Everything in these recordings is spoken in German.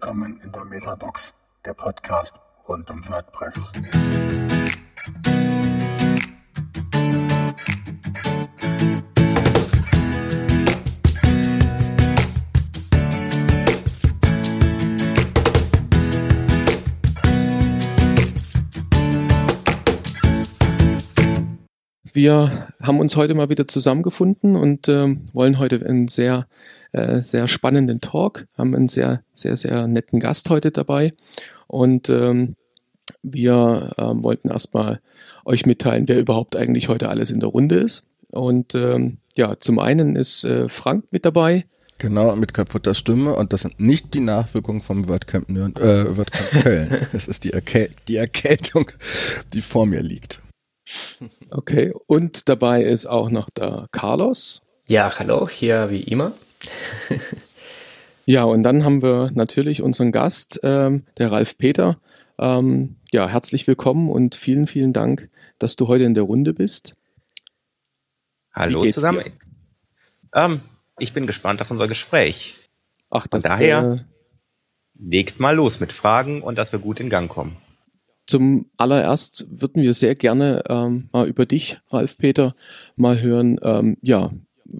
Willkommen in der Metabox, der Podcast rund um WordPress. Wir haben uns heute mal wieder zusammengefunden und äh, wollen heute einen sehr, äh, sehr spannenden Talk, haben einen sehr, sehr, sehr netten Gast heute dabei und ähm, wir ähm, wollten erstmal euch mitteilen, wer überhaupt eigentlich heute alles in der Runde ist. Und ähm, ja, zum einen ist äh, Frank mit dabei. Genau, mit kaputter Stimme und das sind nicht die Nachwirkungen vom WordCamp, Nürn äh, WordCamp Köln. Es ist die, Erkäl die Erkältung, die vor mir liegt. Okay, und dabei ist auch noch der Carlos. Ja, hallo, hier wie immer. ja, und dann haben wir natürlich unseren Gast, ähm, der Ralf Peter. Ähm, ja, herzlich willkommen und vielen, vielen Dank, dass du heute in der Runde bist. Hallo zusammen. Ähm, ich bin gespannt auf unser Gespräch. Ach, das Von daher äh, legt mal los mit Fragen und dass wir gut in Gang kommen. Zum allererst würden wir sehr gerne ähm, mal über dich, Ralf Peter, mal hören. Ähm, ja,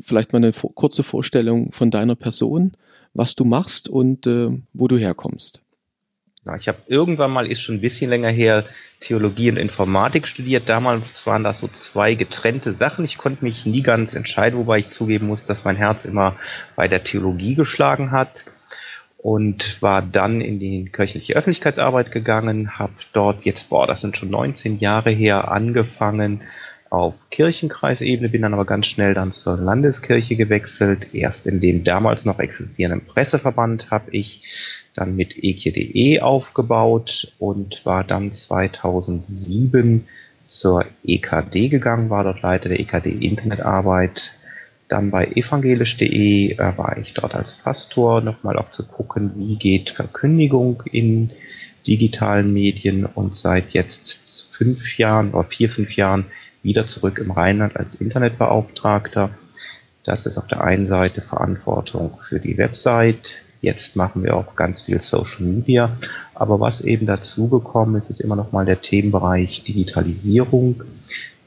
vielleicht mal eine kurze Vorstellung von deiner Person, was du machst und äh, wo du herkommst. Ja, ich habe irgendwann mal, ist schon ein bisschen länger her, Theologie und Informatik studiert. Damals waren das so zwei getrennte Sachen. Ich konnte mich nie ganz entscheiden, wobei ich zugeben muss, dass mein Herz immer bei der Theologie geschlagen hat und war dann in die kirchliche Öffentlichkeitsarbeit gegangen, habe dort jetzt, boah, das sind schon 19 Jahre her, angefangen auf Kirchenkreisebene, bin dann aber ganz schnell dann zur Landeskirche gewechselt. Erst in dem damals noch existierenden Presseverband habe ich dann mit ekje.de aufgebaut und war dann 2007 zur EKD gegangen, war dort Leiter der EKD Internetarbeit, dann bei evangelisch.de äh, war ich dort als Pastor, nochmal auch zu gucken, wie geht Verkündigung in digitalen Medien und seit jetzt fünf Jahren oder vier, fünf Jahren wieder zurück im Rheinland als Internetbeauftragter. Das ist auf der einen Seite Verantwortung für die Website. Jetzt machen wir auch ganz viel Social Media. Aber was eben dazugekommen ist, ist immer noch mal der Themenbereich Digitalisierung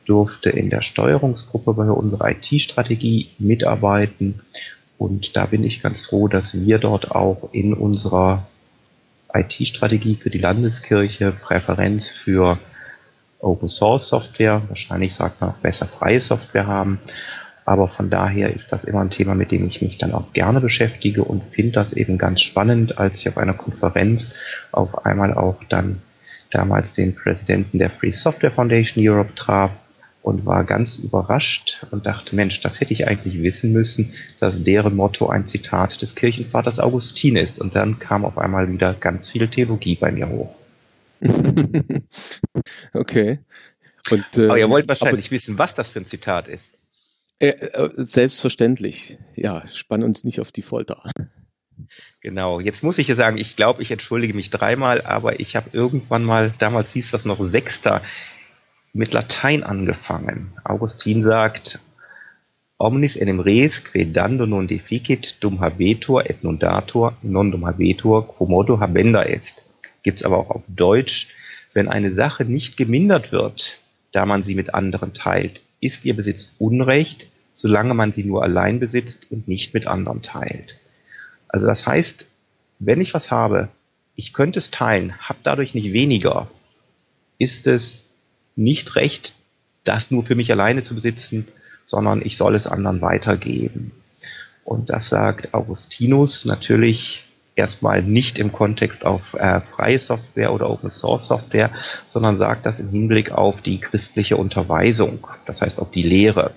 durfte in der Steuerungsgruppe bei unserer IT-Strategie mitarbeiten. Und da bin ich ganz froh, dass wir dort auch in unserer IT-Strategie für die Landeskirche Präferenz für Open Source Software, wahrscheinlich sagt man auch besser freie Software haben. Aber von daher ist das immer ein Thema, mit dem ich mich dann auch gerne beschäftige und finde das eben ganz spannend, als ich auf einer Konferenz auf einmal auch dann damals den Präsidenten der Free Software Foundation Europe traf und war ganz überrascht und dachte, Mensch, das hätte ich eigentlich wissen müssen, dass deren Motto ein Zitat des Kirchenvaters Augustin ist. Und dann kam auf einmal wieder ganz viel Theologie bei mir hoch. okay. Und, äh, aber ihr wollt wahrscheinlich aber, wissen, was das für ein Zitat ist. Äh, äh, selbstverständlich. Ja, spann uns nicht auf die Folter. Genau, jetzt muss ich ja sagen, ich glaube, ich entschuldige mich dreimal, aber ich habe irgendwann mal, damals hieß das noch Sechster mit Latein angefangen. Augustin sagt, omnis enim res quedando non deficit dum habetur et non datur non dum habetur quomodo habenda est. Gibt's aber auch auf Deutsch, wenn eine Sache nicht gemindert wird, da man sie mit anderen teilt, ist ihr Besitz Unrecht, solange man sie nur allein besitzt und nicht mit anderen teilt. Also das heißt, wenn ich was habe, ich könnte es teilen, habe dadurch nicht weniger, ist es nicht recht, das nur für mich alleine zu besitzen, sondern ich soll es anderen weitergeben. Und das sagt Augustinus natürlich erstmal nicht im Kontext auf äh, freie Software oder Open Source Software, sondern sagt das im Hinblick auf die christliche Unterweisung, das heißt auf die Lehre.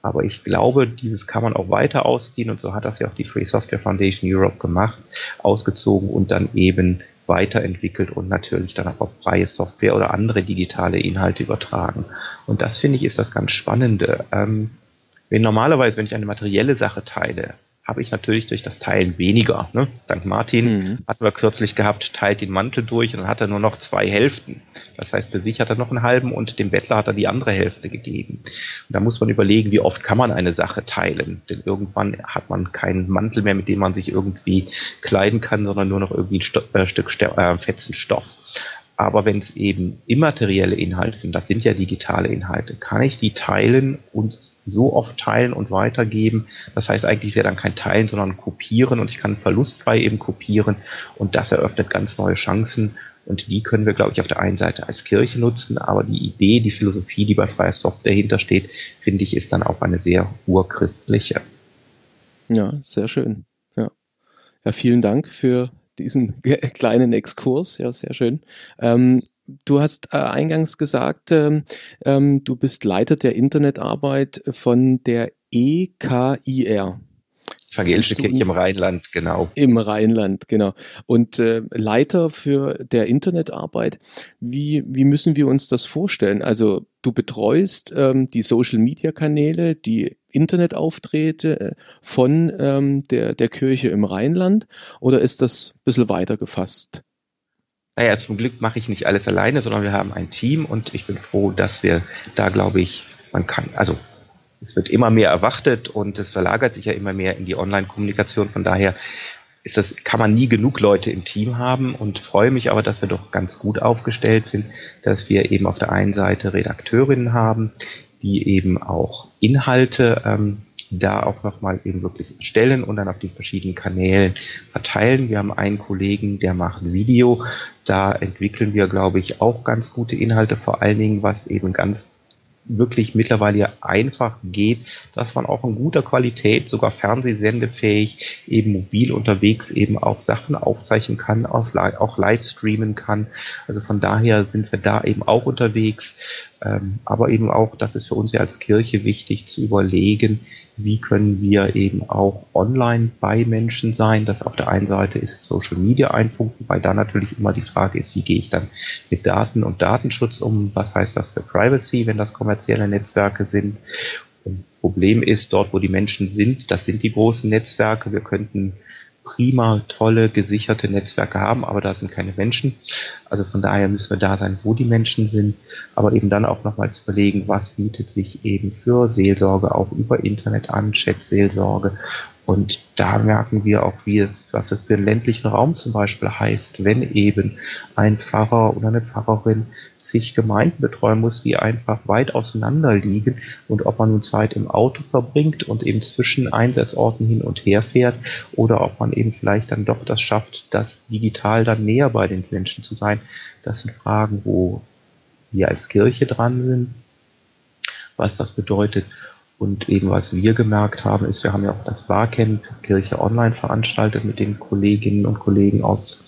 Aber ich glaube, dieses kann man auch weiter ausziehen und so hat das ja auch die Free Software Foundation Europe gemacht, ausgezogen und dann eben weiterentwickelt und natürlich dann auch auf freie Software oder andere digitale Inhalte übertragen. Und das finde ich ist das ganz Spannende. Ähm, wenn normalerweise, wenn ich eine materielle Sache teile, habe ich natürlich durch das Teilen weniger. Ne? St. Martin mhm. hatten wir kürzlich gehabt, teilt den Mantel durch und dann hat er nur noch zwei Hälften. Das heißt, für sich hat er noch einen halben und dem Bettler hat er die andere Hälfte gegeben. Und da muss man überlegen, wie oft kann man eine Sache teilen. Denn irgendwann hat man keinen Mantel mehr, mit dem man sich irgendwie kleiden kann, sondern nur noch irgendwie ein Sto äh, Stück St äh, fetzen Stoff. Aber wenn es eben immaterielle Inhalte sind, das sind ja digitale Inhalte, kann ich die teilen und so oft teilen und weitergeben. Das heißt eigentlich ist ja dann kein Teilen, sondern kopieren und ich kann verlustfrei eben kopieren und das eröffnet ganz neue Chancen und die können wir, glaube ich, auf der einen Seite als Kirche nutzen, aber die Idee, die Philosophie, die bei freier Software dahinter steht, finde ich, ist dann auch eine sehr urchristliche. Ja, sehr schön. Ja, ja vielen Dank für diesen kleinen Exkurs. Ja, sehr schön. Ähm, du hast äh, eingangs gesagt, ähm, ähm, du bist Leiter der Internetarbeit von der EKIR. Evangelische Kirche im Rheinland, genau. Im Rheinland, genau. Und äh, Leiter für der Internetarbeit. Wie, wie müssen wir uns das vorstellen? Also du betreust ähm, die Social-Media-Kanäle, die Internetauftritte äh, von ähm, der, der Kirche im Rheinland oder ist das ein bisschen weiter gefasst? Naja, zum Glück mache ich nicht alles alleine, sondern wir haben ein Team und ich bin froh, dass wir da, glaube ich, man kann, also es wird immer mehr erwartet und es verlagert sich ja immer mehr in die Online-Kommunikation. Von daher ist das, kann man nie genug Leute im Team haben und freue mich aber, dass wir doch ganz gut aufgestellt sind, dass wir eben auf der einen Seite Redakteurinnen haben, die eben auch Inhalte ähm, da auch nochmal eben wirklich stellen und dann auf die verschiedenen Kanälen verteilen. Wir haben einen Kollegen, der macht Video. Da entwickeln wir, glaube ich, auch ganz gute Inhalte, vor allen Dingen, was eben ganz wirklich mittlerweile einfach geht, dass man auch in guter Qualität, sogar fernsehsendefähig, eben mobil unterwegs eben auch Sachen aufzeichnen kann, auch live streamen kann. Also von daher sind wir da eben auch unterwegs. Ähm, aber eben auch, das ist für uns ja als Kirche wichtig zu überlegen, wie können wir eben auch online bei Menschen sein. Das auf der einen Seite ist Social Media ein Punkt, weil da natürlich immer die Frage ist, wie gehe ich dann mit Daten und Datenschutz um? Was heißt das für Privacy, wenn das kommerzielle Netzwerke sind? Und Problem ist, dort wo die Menschen sind, das sind die großen Netzwerke. Wir könnten prima, tolle, gesicherte Netzwerke haben, aber da sind keine Menschen. Also von daher müssen wir da sein, wo die Menschen sind, aber eben dann auch nochmal zu überlegen, was bietet sich eben für Seelsorge auch über Internet an, Chat-Seelsorge und da merken wir auch, wie es, was es für den ländlichen Raum zum Beispiel heißt, wenn eben ein Pfarrer oder eine Pfarrerin sich Gemeinden betreuen muss, die einfach weit auseinander liegen und ob man nun Zeit im Auto verbringt und eben zwischen Einsatzorten hin und her fährt oder ob man eben vielleicht dann doch das schafft, das digital dann näher bei den Menschen zu sein. Das sind Fragen, wo wir als Kirche dran sind, was das bedeutet und eben was wir gemerkt haben, ist, wir haben ja auch das Barcamp Kirche Online veranstaltet mit den Kolleginnen und Kollegen aus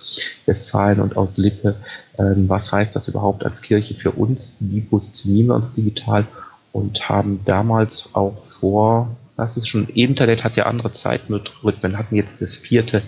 Westfalen und aus Lippe. Ähm, was heißt das überhaupt als Kirche für uns? Wie positionieren wir uns digital? Und haben damals auch vor, das ist schon, Internet hat ja andere Zeitrhythmen, hatten jetzt das vierte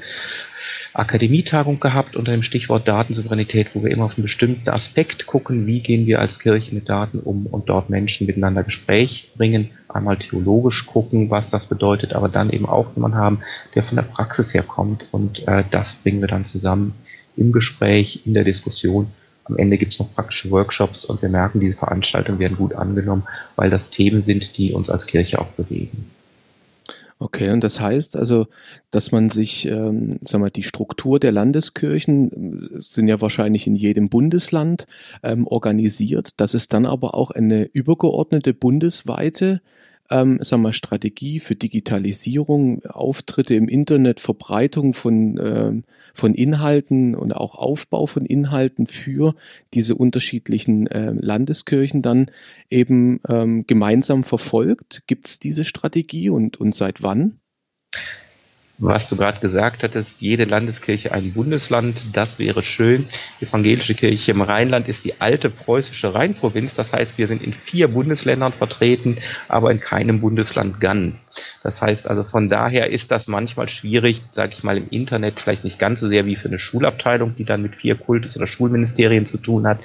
Akademietagung gehabt unter dem Stichwort Datensouveränität, wo wir immer auf einen bestimmten Aspekt gucken, wie gehen wir als Kirche mit Daten um und dort Menschen miteinander Gespräch bringen, einmal theologisch gucken, was das bedeutet, aber dann eben auch jemanden haben, der von der Praxis herkommt und äh, das bringen wir dann zusammen im Gespräch, in der Diskussion. Am Ende gibt es noch praktische Workshops und wir merken, diese Veranstaltungen werden gut angenommen, weil das Themen sind, die uns als Kirche auch bewegen. Okay, und das heißt also, dass man sich, ähm, sag mal, die Struktur der Landeskirchen äh, sind ja wahrscheinlich in jedem Bundesland ähm, organisiert, dass es dann aber auch eine übergeordnete bundesweite ähm, sagen wir, Strategie für Digitalisierung, Auftritte im Internet, Verbreitung von, ähm, von Inhalten und auch Aufbau von Inhalten für diese unterschiedlichen äh, Landeskirchen dann eben ähm, gemeinsam verfolgt? Gibt es diese Strategie und, und seit wann? Was du gerade gesagt hattest, jede Landeskirche ein Bundesland, das wäre schön. Die evangelische Kirche im Rheinland ist die alte preußische Rheinprovinz. Das heißt, wir sind in vier Bundesländern vertreten, aber in keinem Bundesland ganz. Das heißt also, von daher ist das manchmal schwierig, sage ich mal, im Internet vielleicht nicht ganz so sehr wie für eine Schulabteilung, die dann mit vier Kultus- oder Schulministerien zu tun hat.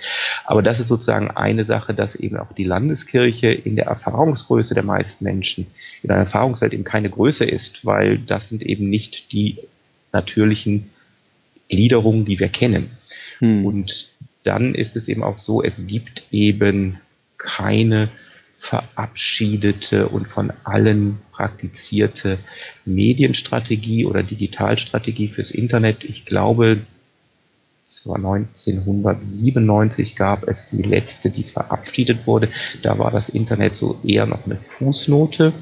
Aber das ist sozusagen eine Sache, dass eben auch die Landeskirche in der Erfahrungsgröße der meisten Menschen in einer Erfahrungswelt eben keine Größe ist, weil das sind eben nicht die natürlichen Gliederungen, die wir kennen. Hm. Und dann ist es eben auch so, es gibt eben keine verabschiedete und von allen praktizierte Medienstrategie oder Digitalstrategie fürs Internet. Ich glaube, es war 1997 gab es die letzte, die verabschiedet wurde. Da war das Internet so eher noch eine Fußnote.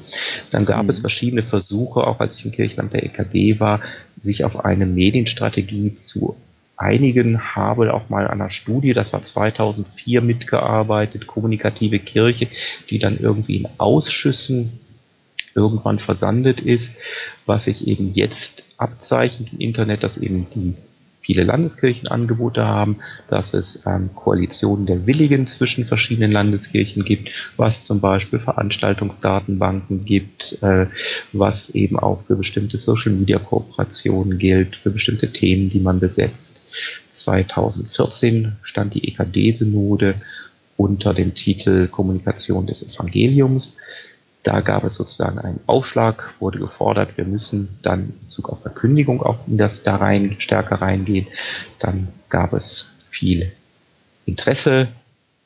Dann gab mhm. es verschiedene Versuche, auch als ich im Kirchland der EKD war, sich auf eine Medienstrategie zu einigen. Habe auch mal an einer Studie, das war 2004 mitgearbeitet, kommunikative Kirche, die dann irgendwie in Ausschüssen irgendwann versandet ist, was sich eben jetzt abzeichnet im Internet, dass eben die viele Landeskirchenangebote haben, dass es ähm, Koalitionen der Willigen zwischen verschiedenen Landeskirchen gibt, was zum Beispiel Veranstaltungsdatenbanken gibt, äh, was eben auch für bestimmte Social-Media-Kooperationen gilt, für bestimmte Themen, die man besetzt. 2014 stand die EKD-Synode unter dem Titel Kommunikation des Evangeliums. Da gab es sozusagen einen Aufschlag, wurde gefordert, wir müssen dann in Bezug auf Verkündigung auch in das da rein, stärker reingehen. Dann gab es viel Interesse,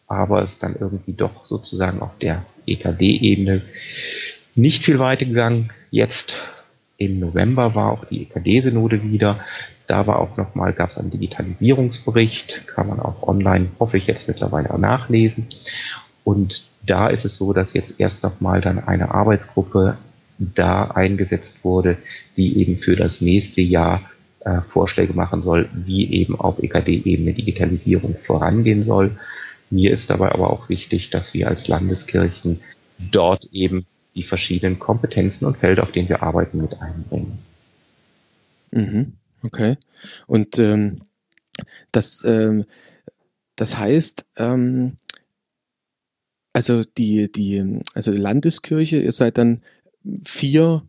aber es dann irgendwie doch sozusagen auf der EKD-Ebene nicht viel weiter gegangen. Jetzt im November war auch die EKD-Synode wieder. Da war auch nochmal, gab es einen Digitalisierungsbericht, kann man auch online, hoffe ich jetzt mittlerweile auch nachlesen. Und da ist es so, dass jetzt erst nochmal dann eine Arbeitsgruppe da eingesetzt wurde, die eben für das nächste Jahr äh, Vorschläge machen soll, wie eben auf EKD-Ebene Digitalisierung vorangehen soll. Mir ist dabei aber auch wichtig, dass wir als Landeskirchen dort eben die verschiedenen Kompetenzen und Felder, auf denen wir arbeiten, mit einbringen. Mhm, okay. Und ähm, das, ähm, das heißt, ähm, also die, die, also die Landeskirche, ihr seid dann vier,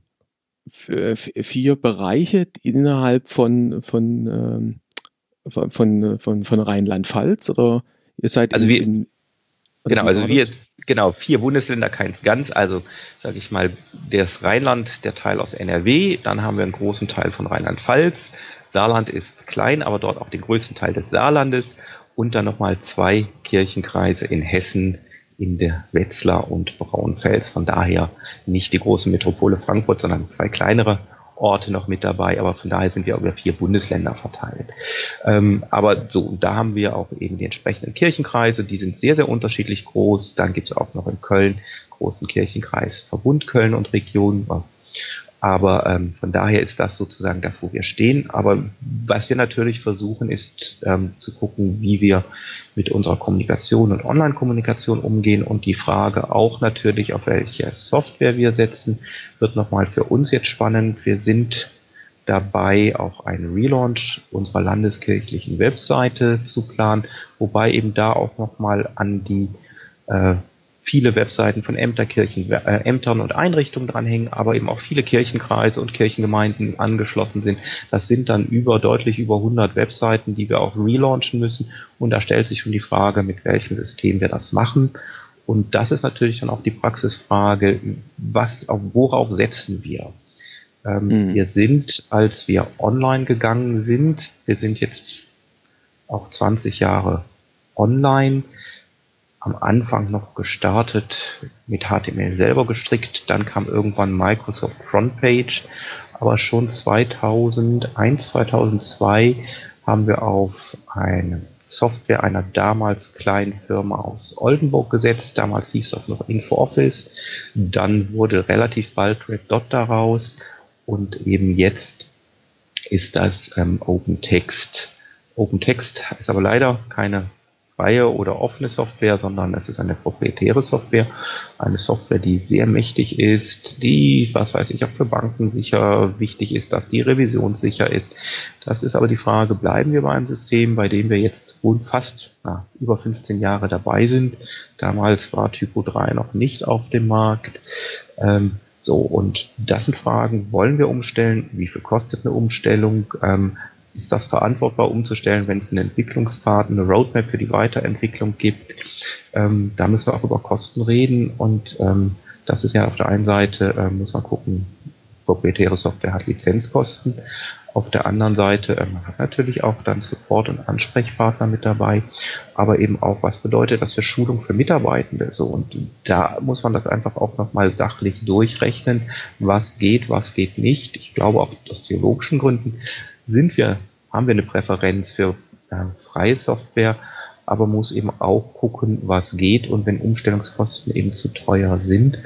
vier Bereiche innerhalb von, von, ähm, von, von, von, von Rheinland-Pfalz oder ihr seid also in, wir, in, genau, also wir jetzt, genau, vier Bundesländer, keins ganz, also sage ich mal, das Rheinland, der Teil aus NRW, dann haben wir einen großen Teil von Rheinland-Pfalz, Saarland ist klein, aber dort auch den größten Teil des Saarlandes und dann nochmal zwei Kirchenkreise in Hessen, in der Wetzlar und Braunfels. Von daher nicht die große Metropole Frankfurt, sondern zwei kleinere Orte noch mit dabei, aber von daher sind wir über vier Bundesländer verteilt. Ähm, aber so, da haben wir auch eben die entsprechenden Kirchenkreise, die sind sehr, sehr unterschiedlich groß. Dann gibt es auch noch in Köln großen Kirchenkreis Verbund Köln und Region, aber ähm, von daher ist das sozusagen das, wo wir stehen. Aber was wir natürlich versuchen, ist ähm, zu gucken, wie wir mit unserer Kommunikation und Online-Kommunikation umgehen. Und die Frage auch natürlich, auf welche Software wir setzen, wird nochmal für uns jetzt spannend. Wir sind dabei, auch einen Relaunch unserer landeskirchlichen Webseite zu planen, wobei eben da auch nochmal an die äh, viele Webseiten von Ämter, Kirchen, äh, Ämtern und Einrichtungen dranhängen, aber eben auch viele Kirchenkreise und Kirchengemeinden angeschlossen sind. Das sind dann über deutlich über 100 Webseiten, die wir auch relaunchen müssen. Und da stellt sich schon die Frage, mit welchem System wir das machen. Und das ist natürlich dann auch die Praxisfrage, was, auf, worauf setzen wir? Ähm, mhm. Wir sind, als wir online gegangen sind, wir sind jetzt auch 20 Jahre online, am Anfang noch gestartet mit HTML selber gestrickt, dann kam irgendwann Microsoft Frontpage, aber schon 2001, 2002 haben wir auf eine Software einer damals kleinen Firma aus Oldenburg gesetzt. Damals hieß das noch InfoOffice. Dann wurde relativ bald Red Dot daraus und eben jetzt ist das ähm, OpenText. OpenText ist aber leider keine freie oder offene Software, sondern es ist eine proprietäre Software. Eine Software, die sehr mächtig ist, die, was weiß ich, auch für Banken sicher wichtig ist, dass die revisionssicher ist. Das ist aber die Frage, bleiben wir bei einem System, bei dem wir jetzt fast na, über 15 Jahre dabei sind. Damals war Typo 3 noch nicht auf dem Markt. Ähm, so, und das sind Fragen, wollen wir umstellen? Wie viel kostet eine Umstellung? Ähm, ist das verantwortbar umzustellen, wenn es einen Entwicklungspfad, eine Roadmap für die Weiterentwicklung gibt? Ähm, da müssen wir auch über Kosten reden und ähm, das ist ja auf der einen Seite, äh, muss man gucken, proprietäre Software hat Lizenzkosten. Auf der anderen Seite äh, man hat natürlich auch dann Support und Ansprechpartner mit dabei, aber eben auch, was bedeutet das für Schulung für Mitarbeitende? So und da muss man das einfach auch nochmal sachlich durchrechnen, was geht, was geht nicht. Ich glaube auch aus theologischen Gründen sind wir, haben wir eine Präferenz für äh, freie Software, aber muss eben auch gucken, was geht und wenn Umstellungskosten eben zu teuer sind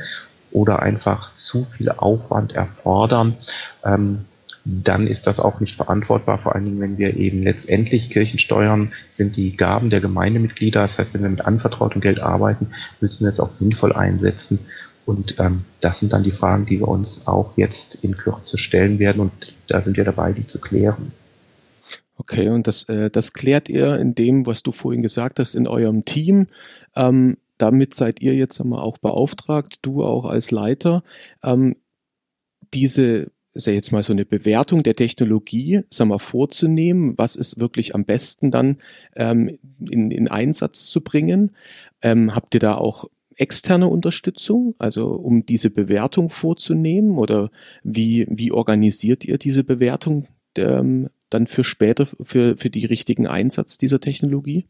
oder einfach zu viel Aufwand erfordern, ähm, dann ist das auch nicht verantwortbar, vor allen Dingen, wenn wir eben letztendlich Kirchen steuern, sind die Gaben der Gemeindemitglieder. Das heißt, wenn wir mit anvertrautem Geld arbeiten, müssen wir es auch sinnvoll einsetzen. Und ähm, das sind dann die Fragen, die wir uns auch jetzt in Kürze stellen werden. Und da sind wir dabei, die zu klären. Okay, und das, äh, das klärt ihr in dem, was du vorhin gesagt hast, in eurem Team. Ähm, damit seid ihr jetzt einmal auch beauftragt, du auch als Leiter, ähm, diese ist ja jetzt mal so eine Bewertung der Technologie, sag mal, vorzunehmen, was ist wirklich am besten dann ähm, in, in Einsatz zu bringen. Ähm, habt ihr da auch externe Unterstützung, also um diese Bewertung vorzunehmen oder wie, wie organisiert ihr diese Bewertung ähm, dann für später, für, für die richtigen Einsatz dieser Technologie?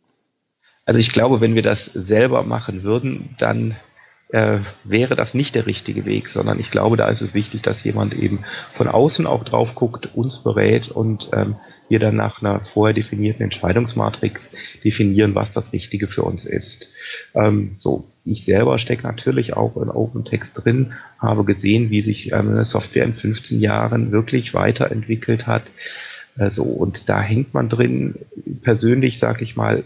Also ich glaube, wenn wir das selber machen würden, dann äh, wäre das nicht der richtige Weg, sondern ich glaube, da ist es wichtig, dass jemand eben von außen auch drauf guckt, uns berät und ähm, wir dann nach einer vorher definierten Entscheidungsmatrix definieren, was das Richtige für uns ist. Ähm, so, ich selber stecke natürlich auch in OpenText drin, habe gesehen, wie sich ähm, eine Software in 15 Jahren wirklich weiterentwickelt hat. Also, und da hängt man drin. Persönlich sage ich mal,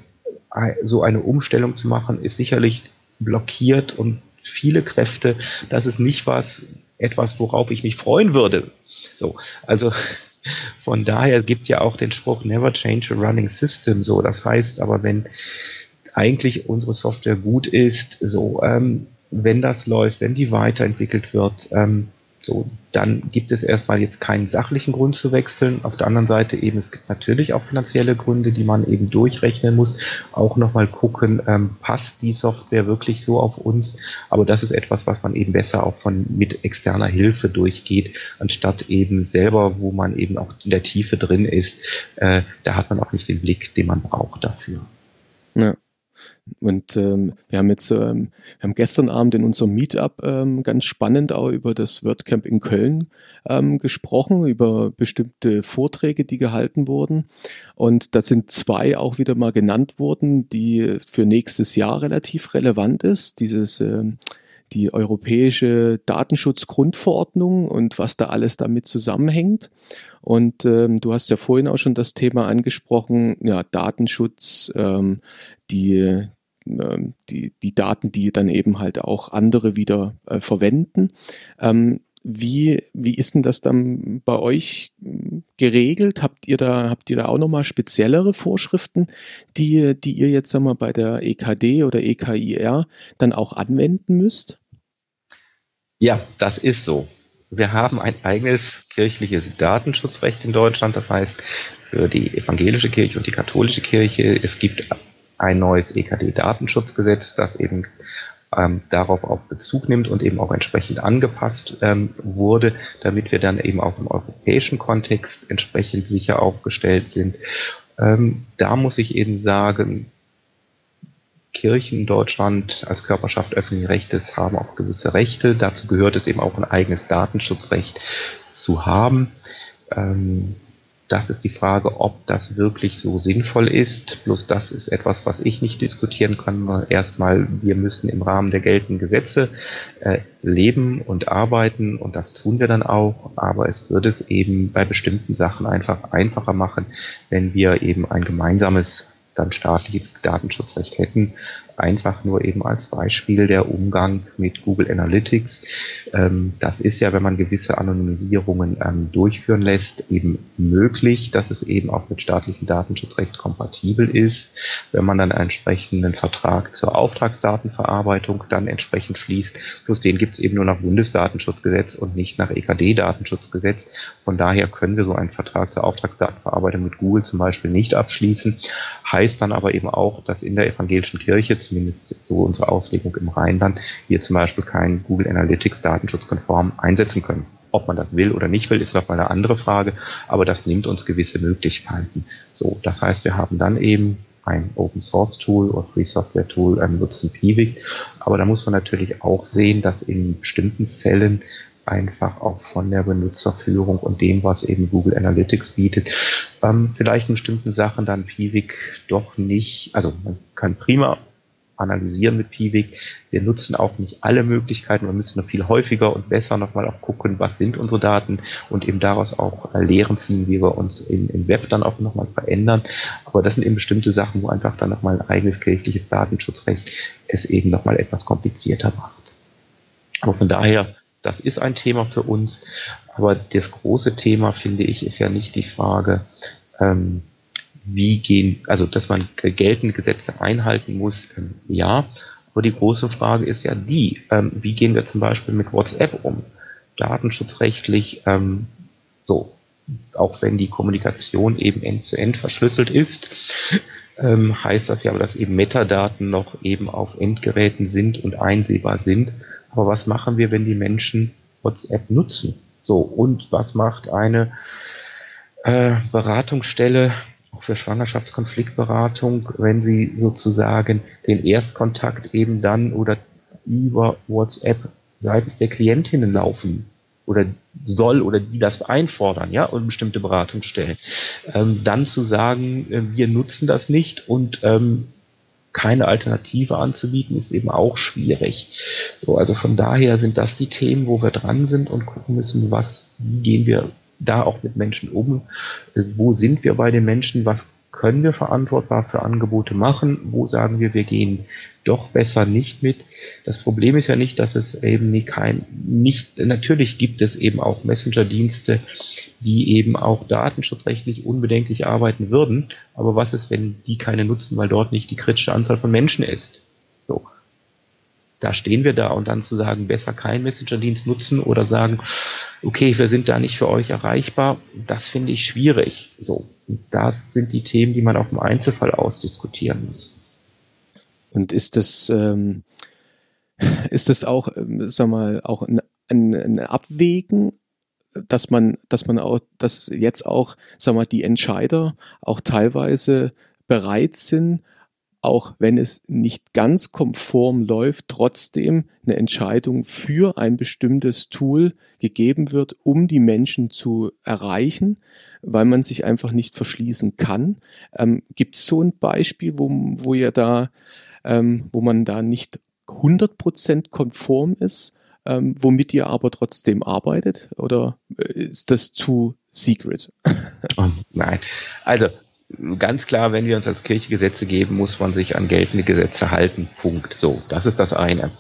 so eine Umstellung zu machen, ist sicherlich blockiert und viele Kräfte. Das ist nicht was, etwas, worauf ich mich freuen würde. So, also von daher gibt ja auch den Spruch Never change a running system. So, das heißt aber, wenn eigentlich unsere Software gut ist, so, ähm, wenn das läuft, wenn die weiterentwickelt wird, ähm, so, dann gibt es erstmal jetzt keinen sachlichen Grund zu wechseln. Auf der anderen Seite eben, es gibt natürlich auch finanzielle Gründe, die man eben durchrechnen muss. Auch nochmal gucken, ähm, passt die Software wirklich so auf uns? Aber das ist etwas, was man eben besser auch von mit externer Hilfe durchgeht, anstatt eben selber, wo man eben auch in der Tiefe drin ist. Äh, da hat man auch nicht den Blick, den man braucht dafür. Und ähm, wir haben jetzt, ähm, wir haben gestern Abend in unserem Meetup ähm, ganz spannend auch über das WordCamp in Köln ähm, gesprochen, über bestimmte Vorträge, die gehalten wurden. Und da sind zwei auch wieder mal genannt worden, die für nächstes Jahr relativ relevant ist. Dieses ähm, die europäische Datenschutzgrundverordnung und was da alles damit zusammenhängt. Und ähm, du hast ja vorhin auch schon das Thema angesprochen, ja, Datenschutz, ähm, die, ähm, die, die Daten, die dann eben halt auch andere wieder äh, verwenden. Ähm, wie, wie ist denn das dann bei euch hm, geregelt? Habt ihr da, habt ihr da auch nochmal speziellere Vorschriften, die, die ihr jetzt sag mal, bei der EKD oder EKIR dann auch anwenden müsst? Ja, das ist so. Wir haben ein eigenes kirchliches Datenschutzrecht in Deutschland. Das heißt, für die evangelische Kirche und die katholische Kirche, es gibt ein neues EKD-Datenschutzgesetz, das eben ähm, darauf auch Bezug nimmt und eben auch entsprechend angepasst ähm, wurde, damit wir dann eben auch im europäischen Kontext entsprechend sicher aufgestellt sind. Ähm, da muss ich eben sagen, Kirchen in Deutschland als Körperschaft öffentlichen Rechtes haben auch gewisse Rechte. Dazu gehört es eben auch ein eigenes Datenschutzrecht zu haben. Ähm, das ist die Frage, ob das wirklich so sinnvoll ist. Bloß das ist etwas, was ich nicht diskutieren kann. Erstmal, wir müssen im Rahmen der geltenden Gesetze äh, leben und arbeiten und das tun wir dann auch. Aber es würde es eben bei bestimmten Sachen einfach einfacher machen, wenn wir eben ein gemeinsames dann staatliches Datenschutzrecht hätten. Einfach nur eben als Beispiel der Umgang mit Google Analytics. Ähm, das ist ja, wenn man gewisse Anonymisierungen ähm, durchführen lässt, eben möglich, dass es eben auch mit staatlichem Datenschutzrecht kompatibel ist. Wenn man dann einen entsprechenden Vertrag zur Auftragsdatenverarbeitung dann entsprechend schließt, plus den gibt es eben nur nach Bundesdatenschutzgesetz und nicht nach EKD-Datenschutzgesetz. Von daher können wir so einen Vertrag zur Auftragsdatenverarbeitung mit Google zum Beispiel nicht abschließen. Heißt dann aber eben auch, dass in der evangelischen Kirche, zumindest so unsere Auslegung im Rheinland, wir zum Beispiel kein Google Analytics datenschutzkonform einsetzen können. Ob man das will oder nicht will, ist nochmal eine andere Frage, aber das nimmt uns gewisse Möglichkeiten. So, das heißt, wir haben dann eben ein Open Source Tool oder Free Software Tool, ähm, nutzen Piwik. Aber da muss man natürlich auch sehen, dass in bestimmten Fällen einfach auch von der Benutzerführung und dem, was eben Google Analytics bietet, ähm, vielleicht in bestimmten Sachen dann Piwik doch nicht, also man kann prima analysieren mit Piwik. Wir nutzen auch nicht alle Möglichkeiten. Wir müssen noch viel häufiger und besser nochmal auch gucken, was sind unsere Daten und eben daraus auch äh, Lehren ziehen, wie wir uns in, im Web dann auch nochmal verändern. Aber das sind eben bestimmte Sachen, wo einfach dann nochmal ein eigenes kirchliches Datenschutzrecht es eben nochmal etwas komplizierter macht. Aber von daher, das ist ein Thema für uns. Aber das große Thema, finde ich, ist ja nicht die Frage, ähm, wie gehen, also dass man geltende Gesetze einhalten muss, ähm, ja. Aber die große Frage ist ja die, ähm, wie gehen wir zum Beispiel mit WhatsApp um? Datenschutzrechtlich, ähm, so, auch wenn die Kommunikation eben end-zu-end -end verschlüsselt ist, heißt das ja aber, dass eben Metadaten noch eben auf Endgeräten sind und einsehbar sind. Aber was machen wir, wenn die Menschen WhatsApp nutzen? So, und was macht eine äh, Beratungsstelle auch für Schwangerschaftskonfliktberatung, wenn Sie sozusagen den Erstkontakt eben dann oder über WhatsApp seitens der Klientinnen laufen oder soll oder die das einfordern, ja, und bestimmte Beratungsstellen, ähm, dann zu sagen, äh, wir nutzen das nicht und ähm, keine Alternative anzubieten, ist eben auch schwierig. So, also von daher sind das die Themen, wo wir dran sind und gucken müssen, was, wie gehen wir da auch mit Menschen um? Wo sind wir bei den Menschen? Was können wir verantwortbar für Angebote machen? Wo sagen wir, wir gehen doch besser nicht mit? Das Problem ist ja nicht, dass es eben nie kein, nicht, natürlich gibt es eben auch Messenger-Dienste, die eben auch datenschutzrechtlich unbedenklich arbeiten würden. Aber was ist, wenn die keine nutzen, weil dort nicht die kritische Anzahl von Menschen ist? Da stehen wir da und dann zu sagen, besser keinen Messenger-Dienst nutzen oder sagen, okay, wir sind da nicht für euch erreichbar, das finde ich schwierig. So, das sind die Themen, die man auch im Einzelfall ausdiskutieren muss. Und ist das, ähm, ist das auch, ähm, sag mal, auch ein, ein, ein Abwägen, dass man, dass man auch, dass jetzt auch, sag mal, die Entscheider auch teilweise bereit sind, auch wenn es nicht ganz konform läuft, trotzdem eine Entscheidung für ein bestimmtes Tool gegeben wird, um die Menschen zu erreichen, weil man sich einfach nicht verschließen kann. Ähm, Gibt es so ein Beispiel, wo, wo ihr da, ähm, wo man da nicht 100% konform ist, ähm, womit ihr aber trotzdem arbeitet? Oder äh, ist das zu secret? Oh, nein, also ganz klar, wenn wir uns als Kirche Gesetze geben, muss man sich an geltende Gesetze halten. Punkt. So, das ist das eine.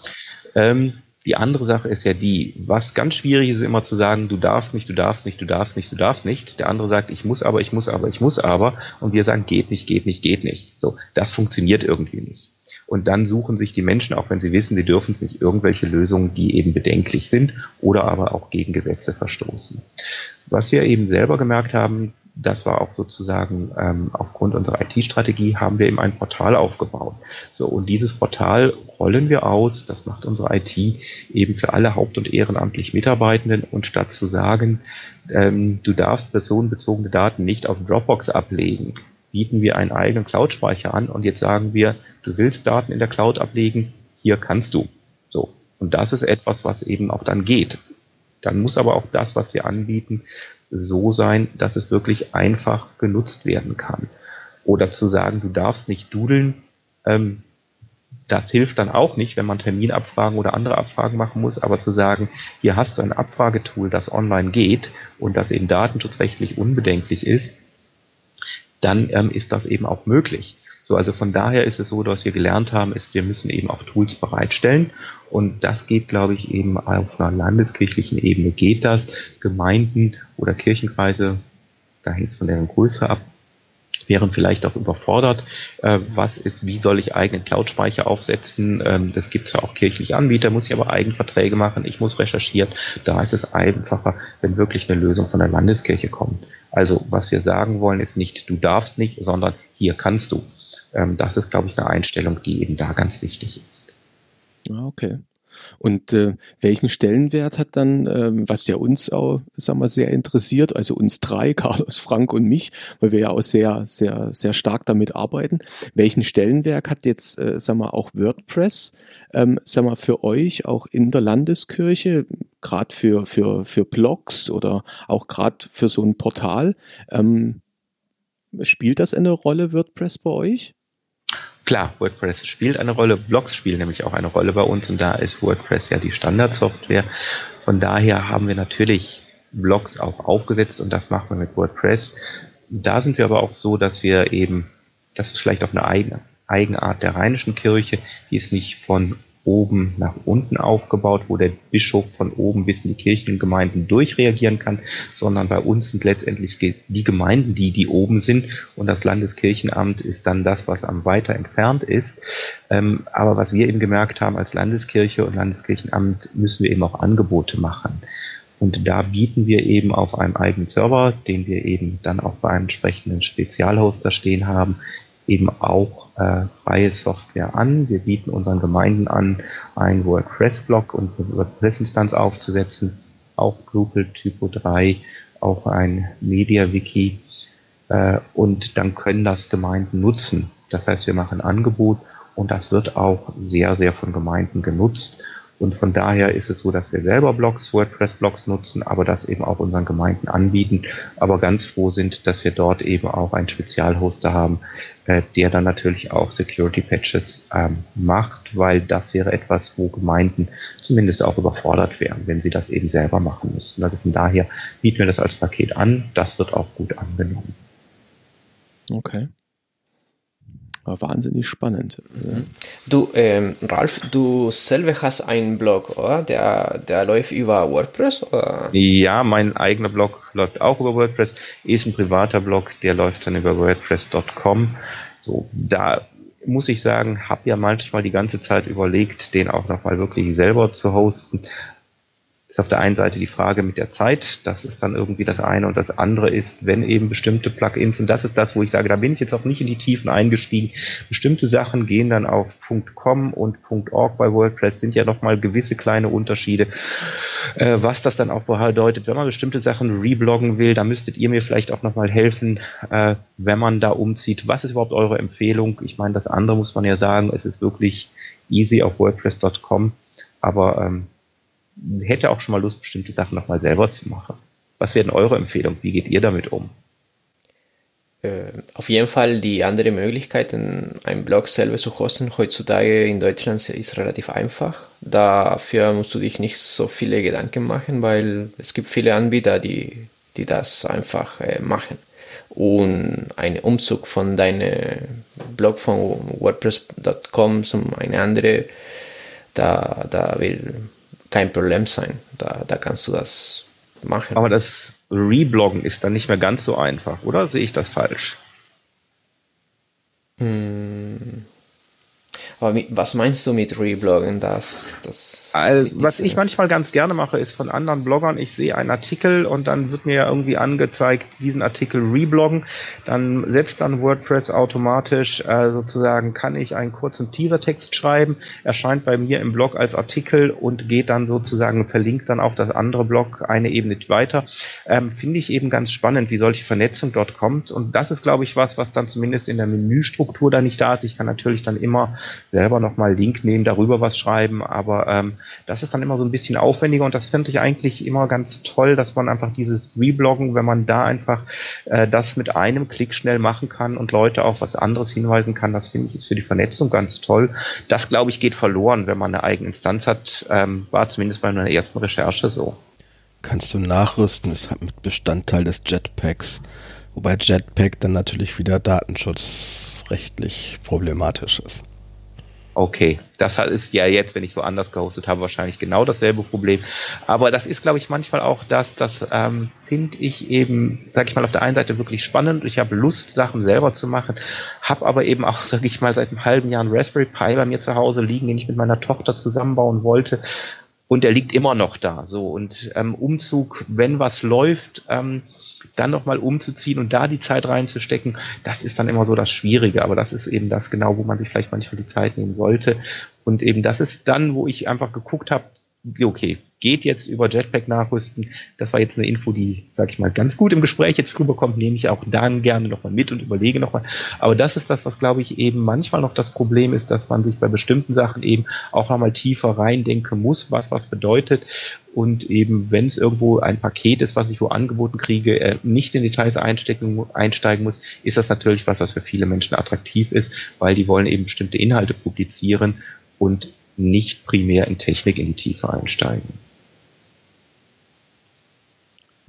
Ähm, die andere Sache ist ja die, was ganz schwierig ist immer zu sagen, du darfst nicht, du darfst nicht, du darfst nicht, du darfst nicht. Der andere sagt, ich muss aber, ich muss aber, ich muss aber. Und wir sagen, geht nicht, geht nicht, geht nicht. So, das funktioniert irgendwie nicht. Und dann suchen sich die Menschen, auch wenn sie wissen, sie dürfen es nicht, irgendwelche Lösungen, die eben bedenklich sind oder aber auch gegen Gesetze verstoßen. Was wir eben selber gemerkt haben, das war auch sozusagen ähm, aufgrund unserer IT-Strategie haben wir eben ein Portal aufgebaut. So und dieses Portal rollen wir aus. Das macht unsere IT eben für alle haupt- und ehrenamtlich Mitarbeitenden. Und statt zu sagen, ähm, du darfst personenbezogene Daten nicht auf Dropbox ablegen, bieten wir einen eigenen Cloud-Speicher an. Und jetzt sagen wir, du willst Daten in der Cloud ablegen, hier kannst du. So und das ist etwas, was eben auch dann geht. Dann muss aber auch das, was wir anbieten, so sein, dass es wirklich einfach genutzt werden kann. Oder zu sagen, du darfst nicht dudeln, ähm, das hilft dann auch nicht, wenn man Terminabfragen oder andere Abfragen machen muss, aber zu sagen, hier hast du ein Abfragetool, das online geht und das eben datenschutzrechtlich unbedenklich ist, dann ähm, ist das eben auch möglich. So, also von daher ist es so, dass wir gelernt haben, ist, wir müssen eben auch Tools bereitstellen. Und das geht, glaube ich, eben auf einer landeskirchlichen Ebene geht das. Gemeinden oder Kirchenkreise, da hängt es von deren Größe ab, wären vielleicht auch überfordert. Äh, was ist, wie soll ich eigenen Cloud-Speicher aufsetzen? Ähm, das gibt zwar auch kirchliche Anbieter, muss ich aber Eigenverträge machen, ich muss recherchieren. Da ist es einfacher, wenn wirklich eine Lösung von der Landeskirche kommt. Also was wir sagen wollen, ist nicht, du darfst nicht, sondern hier kannst du. Ähm, das ist, glaube ich, eine Einstellung, die eben da ganz wichtig ist. Ah, okay. Und äh, welchen Stellenwert hat dann, äh, was ja uns auch, sagen wir, sehr interessiert, also uns drei, Carlos, Frank und mich, weil wir ja auch sehr, sehr, sehr stark damit arbeiten. Welchen Stellenwert hat jetzt, äh, sagen wir, auch WordPress, ähm, sagen wir, für euch auch in der Landeskirche, gerade für, für, für Blogs oder auch gerade für so ein Portal? Ähm, spielt das eine Rolle, WordPress bei euch? Klar, WordPress spielt eine Rolle, Blogs spielen nämlich auch eine Rolle bei uns und da ist WordPress ja die Standardsoftware. Von daher haben wir natürlich Blogs auch aufgesetzt und das machen wir mit WordPress. Da sind wir aber auch so, dass wir eben, das ist vielleicht auch eine eigene Eigenart der rheinischen Kirche, die ist nicht von oben nach unten aufgebaut, wo der Bischof von oben bis in die Kirchengemeinden durchreagieren kann, sondern bei uns sind letztendlich die Gemeinden, die die oben sind und das Landeskirchenamt ist dann das, was am weiter entfernt ist. Ähm, aber was wir eben gemerkt haben als Landeskirche und Landeskirchenamt, müssen wir eben auch Angebote machen. Und da bieten wir eben auf einem eigenen Server, den wir eben dann auch bei einem entsprechenden Spezialhoster stehen haben, eben auch äh, freie Software an. Wir bieten unseren Gemeinden an, einen WordPress-Blog und eine WordPress-Instanz aufzusetzen, auch Drupal Typo 3, auch ein MediaWiki äh, und dann können das Gemeinden nutzen. Das heißt, wir machen ein Angebot und das wird auch sehr, sehr von Gemeinden genutzt. Und von daher ist es so, dass wir selber Blogs, WordPress-Blogs nutzen, aber das eben auch unseren Gemeinden anbieten. Aber ganz froh sind, dass wir dort eben auch einen Spezialhoster haben, äh, der dann natürlich auch Security-Patches ähm, macht, weil das wäre etwas, wo Gemeinden zumindest auch überfordert wären, wenn sie das eben selber machen müssten. Also von daher bieten wir das als Paket an. Das wird auch gut angenommen. Okay. War wahnsinnig spannend. Du, ähm, Ralf, du selber hast einen Blog, oder? Der, der läuft über WordPress? Oder? Ja, mein eigener Blog läuft auch über WordPress. Ist ein privater Blog, der läuft dann über WordPress.com. So, da muss ich sagen, habe ja manchmal die ganze Zeit überlegt, den auch nochmal wirklich selber zu hosten ist auf der einen Seite die Frage mit der Zeit, das ist dann irgendwie das eine und das andere ist, wenn eben bestimmte Plugins, und das ist das, wo ich sage, da bin ich jetzt auch nicht in die Tiefen eingestiegen, bestimmte Sachen gehen dann auf .com und .org bei WordPress, sind ja nochmal gewisse kleine Unterschiede, äh, was das dann auch bedeutet, wenn man bestimmte Sachen rebloggen will, da müsstet ihr mir vielleicht auch nochmal helfen, äh, wenn man da umzieht, was ist überhaupt eure Empfehlung? Ich meine, das andere muss man ja sagen, es ist wirklich easy auf WordPress.com, aber ähm, hätte auch schon mal Lust, bestimmte Sachen nochmal selber zu machen. Was wäre denn eure Empfehlung? Wie geht ihr damit um? Äh, auf jeden Fall die andere Möglichkeit, einen Blog selber zu hosten, heutzutage in Deutschland ist relativ einfach. Dafür musst du dich nicht so viele Gedanken machen, weil es gibt viele Anbieter, die, die das einfach äh, machen. Und ein Umzug von deinem Blog von WordPress.com zum eine andere, da, da will kein Problem sein. Da, da kannst du das machen. Aber das Rebloggen ist dann nicht mehr ganz so einfach, oder sehe ich das falsch? Aber was meinst du mit Rebloggen? Das, das also, was ich manchmal ganz gerne mache, ist von anderen Bloggern, ich sehe einen Artikel und dann wird mir ja irgendwie angezeigt, diesen Artikel rebloggen. Dann setzt dann WordPress automatisch äh, sozusagen, kann ich einen kurzen Teasertext schreiben, erscheint bei mir im Blog als Artikel und geht dann sozusagen, verlinkt dann auf das andere Blog eine Ebene weiter. Ähm, Finde ich eben ganz spannend, wie solche Vernetzung dort kommt. Und das ist, glaube ich, was, was dann zumindest in der Menüstruktur da nicht da ist. Ich kann natürlich dann immer selber nochmal Link nehmen, darüber was schreiben, aber ähm, das ist dann immer so ein bisschen aufwendiger und das finde ich eigentlich immer ganz toll, dass man einfach dieses Rebloggen, wenn man da einfach äh, das mit einem Klick schnell machen kann und Leute auf was anderes hinweisen kann, das finde ich ist für die Vernetzung ganz toll. Das glaube ich geht verloren, wenn man eine eigene Instanz hat, ähm, war zumindest bei meiner ersten Recherche so. Kannst du nachrüsten, ist halt mit Bestandteil des Jetpacks Wobei Jetpack dann natürlich wieder datenschutzrechtlich problematisch ist. Okay, das ist ja jetzt, wenn ich so anders gehostet habe, wahrscheinlich genau dasselbe Problem. Aber das ist, glaube ich, manchmal auch das, das ähm, finde ich eben, sage ich mal, auf der einen Seite wirklich spannend. Ich habe Lust, Sachen selber zu machen, habe aber eben auch, sage ich mal, seit einem halben Jahr einen Raspberry Pi bei mir zu Hause liegen, den ich mit meiner Tochter zusammenbauen wollte. Und der liegt immer noch da. So und ähm, Umzug, wenn was läuft, ähm, dann nochmal umzuziehen und da die Zeit reinzustecken, das ist dann immer so das Schwierige. Aber das ist eben das genau, wo man sich vielleicht manchmal die Zeit nehmen sollte. Und eben das ist dann, wo ich einfach geguckt habe, okay, geht jetzt über Jetpack nachrüsten. Das war jetzt eine Info, die, sag ich mal, ganz gut im Gespräch jetzt rüberkommt, nehme ich auch dann gerne nochmal mit und überlege nochmal. Aber das ist das, was, glaube ich, eben manchmal noch das Problem ist, dass man sich bei bestimmten Sachen eben auch nochmal tiefer reindenken muss, was was bedeutet. Und eben, wenn es irgendwo ein Paket ist, was ich wo angeboten kriege, äh, nicht in Details einstecken, einsteigen muss, ist das natürlich was, was für viele Menschen attraktiv ist, weil die wollen eben bestimmte Inhalte publizieren und nicht primär in Technik in die Tiefe einsteigen.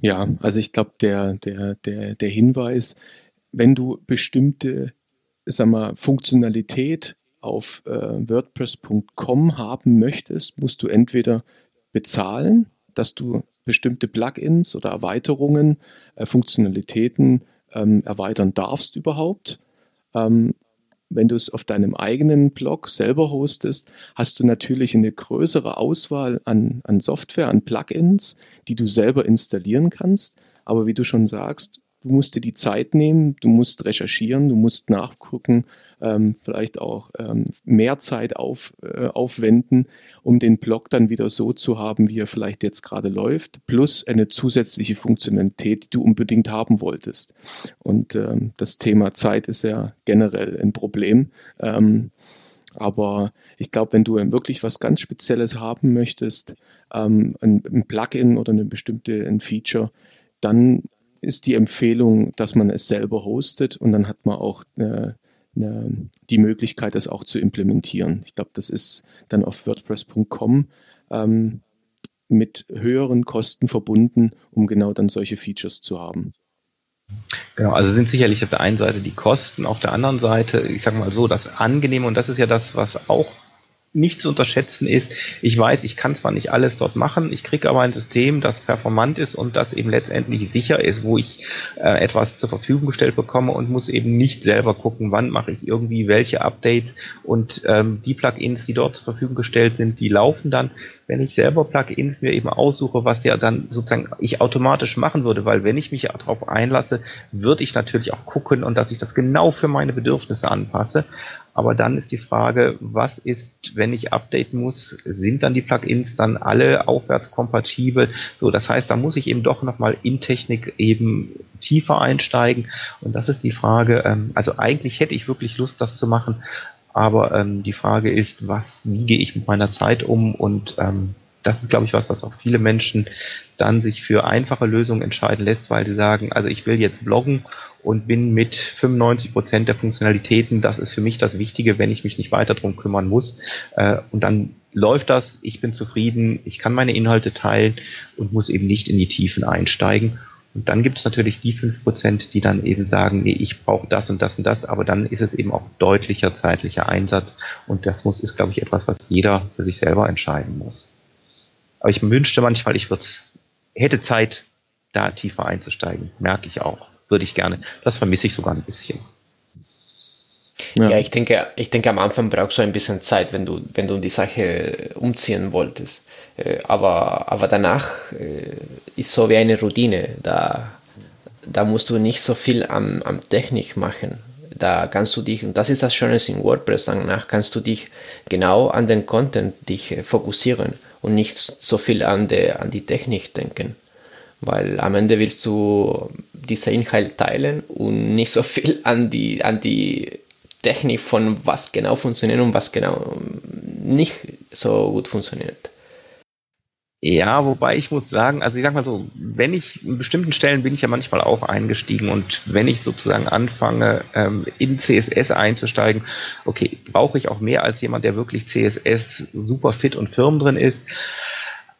Ja, also ich glaube, der, der, der, der Hinweis, wenn du bestimmte, sag mal, Funktionalität auf äh, WordPress.com haben möchtest, musst du entweder bezahlen, dass du bestimmte Plugins oder Erweiterungen, äh, Funktionalitäten ähm, erweitern darfst überhaupt. Ähm, wenn du es auf deinem eigenen Blog selber hostest, hast du natürlich eine größere Auswahl an, an Software, an Plugins, die du selber installieren kannst. Aber wie du schon sagst, du musst dir die Zeit nehmen, du musst recherchieren, du musst nachgucken, ähm, vielleicht auch ähm, mehr Zeit auf, äh, aufwenden, um den Blog dann wieder so zu haben, wie er vielleicht jetzt gerade läuft, plus eine zusätzliche Funktionalität, die du unbedingt haben wolltest. Und ähm, das Thema Zeit ist ja generell ein Problem. Ähm, aber ich glaube, wenn du wirklich was ganz Spezielles haben möchtest, ähm, ein, ein Plugin oder eine bestimmte ein Feature, dann ist die Empfehlung, dass man es selber hostet und dann hat man auch äh, eine, die Möglichkeit, das auch zu implementieren. Ich glaube, das ist dann auf WordPress.com ähm, mit höheren Kosten verbunden, um genau dann solche Features zu haben. Genau, also sind sicherlich auf der einen Seite die Kosten, auf der anderen Seite, ich sage mal so, das Angenehme und das ist ja das, was auch nicht zu unterschätzen ist, ich weiß, ich kann zwar nicht alles dort machen, ich kriege aber ein System, das performant ist und das eben letztendlich sicher ist, wo ich äh, etwas zur Verfügung gestellt bekomme und muss eben nicht selber gucken, wann mache ich irgendwie welche Updates und ähm, die Plugins, die dort zur Verfügung gestellt sind, die laufen dann, wenn ich selber Plugins mir eben aussuche, was ja dann sozusagen ich automatisch machen würde, weil wenn ich mich darauf einlasse, würde ich natürlich auch gucken und dass ich das genau für meine Bedürfnisse anpasse. Aber dann ist die Frage, was ist, wenn ich updaten muss, sind dann die Plugins dann alle aufwärtskompatibel? So, das heißt, da muss ich eben doch nochmal in Technik eben tiefer einsteigen. Und das ist die Frage, ähm, also eigentlich hätte ich wirklich Lust, das zu machen. Aber ähm, die Frage ist, was, wie gehe ich mit meiner Zeit um und ähm, das ist, glaube ich, was, was auch viele Menschen dann sich für einfache Lösungen entscheiden lässt, weil sie sagen, also ich will jetzt bloggen und bin mit 95 Prozent der Funktionalitäten, das ist für mich das Wichtige, wenn ich mich nicht weiter drum kümmern muss. Äh, und dann läuft das, ich bin zufrieden, ich kann meine Inhalte teilen und muss eben nicht in die Tiefen einsteigen. Und dann gibt es natürlich die 5%, die dann eben sagen, nee, ich brauche das und das und das, aber dann ist es eben auch deutlicher zeitlicher Einsatz und das muss ist, glaube ich, etwas, was jeder für sich selber entscheiden muss. Aber ich wünschte manchmal, ich würde hätte Zeit, da tiefer einzusteigen. Merke ich auch. Würde ich gerne. Das vermisse ich sogar ein bisschen. Ja. ja, ich denke, ich denke, am Anfang brauchst du ein bisschen Zeit, wenn du, wenn du die Sache umziehen wolltest. Äh, aber, aber danach äh, ist so wie eine Routine. Da, da musst du nicht so viel am, am Technik machen. Da kannst du dich, und das ist das Schöne in WordPress, danach kannst du dich genau an den Content dich fokussieren und nicht so viel an, der, an die Technik denken. Weil am Ende willst du diese Inhalt teilen und nicht so viel an die, an die Technik von was genau funktioniert und was genau nicht so gut funktioniert. Ja, wobei ich muss sagen, also ich sag mal so, wenn ich in bestimmten Stellen bin ich ja manchmal auch eingestiegen und wenn ich sozusagen anfange, ähm, in CSS einzusteigen, okay, brauche ich auch mehr als jemand, der wirklich CSS super fit und firm drin ist.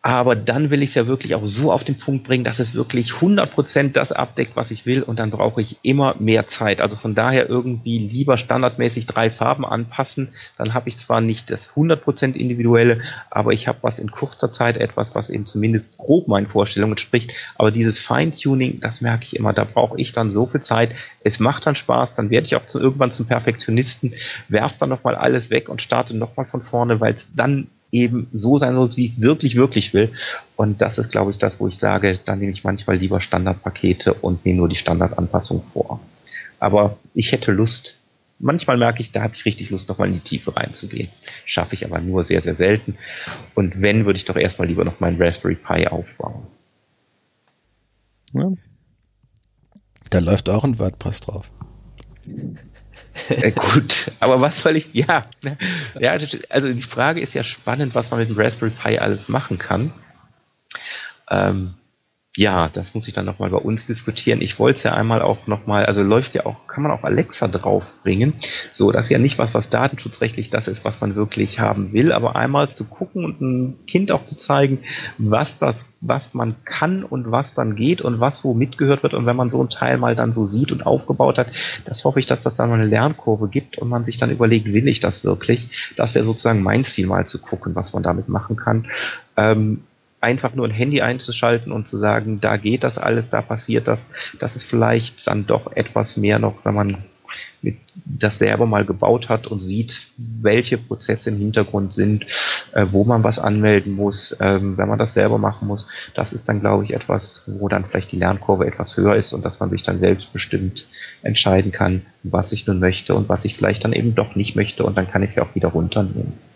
Aber dann will ich es ja wirklich auch so auf den Punkt bringen, dass es wirklich 100% das abdeckt, was ich will. Und dann brauche ich immer mehr Zeit. Also von daher irgendwie lieber standardmäßig drei Farben anpassen, dann habe ich zwar nicht das 100% individuelle, aber ich habe was in kurzer Zeit, etwas, was eben zumindest grob meinen Vorstellungen entspricht, aber dieses Feintuning, das merke ich immer, da brauche ich dann so viel Zeit, es macht dann Spaß, dann werde ich auch zu, irgendwann zum Perfektionisten, werfe dann nochmal alles weg und starte nochmal von vorne, weil es dann eben so sein soll, wie ich es wirklich, wirklich will. Und das ist, glaube ich, das, wo ich sage, dann nehme ich manchmal lieber Standardpakete und nehme nur die Standardanpassung vor. Aber ich hätte Lust, manchmal merke ich, da habe ich richtig Lust, nochmal in die Tiefe reinzugehen. Schaffe ich aber nur sehr, sehr selten. Und wenn, würde ich doch erstmal lieber noch meinen Raspberry Pi aufbauen. Ja. Da läuft auch ein WordPress drauf. Äh, gut, aber was soll ich, ja, ja, also die Frage ist ja spannend, was man mit dem Raspberry Pi alles machen kann. Ähm, ja, das muss ich dann nochmal bei uns diskutieren. Ich wollte es ja einmal auch nochmal, also läuft ja auch, kann man auch Alexa draufbringen. So, das ist ja nicht was, was datenschutzrechtlich das ist, was man wirklich haben will, aber einmal zu gucken und ein Kind auch zu zeigen, was das, was man kann und was dann geht und was wo mitgehört wird. Und wenn man so ein Teil mal dann so sieht und aufgebaut hat, das hoffe ich, dass das dann mal eine Lernkurve gibt und man sich dann überlegt, will ich das wirklich? Das wäre sozusagen mein Ziel, mal zu gucken, was man damit machen kann. Ähm, einfach nur ein Handy einzuschalten und zu sagen, da geht das alles, da passiert das, das ist vielleicht dann doch etwas mehr noch, wenn man das selber mal gebaut hat und sieht, welche Prozesse im Hintergrund sind, äh, wo man was anmelden muss, ähm, wenn man das selber machen muss. Das ist dann, glaube ich, etwas, wo dann vielleicht die Lernkurve etwas höher ist und dass man sich dann selbstbestimmt entscheiden kann, was ich nun möchte und was ich vielleicht dann eben doch nicht möchte und dann kann ich es ja auch wieder runternehmen.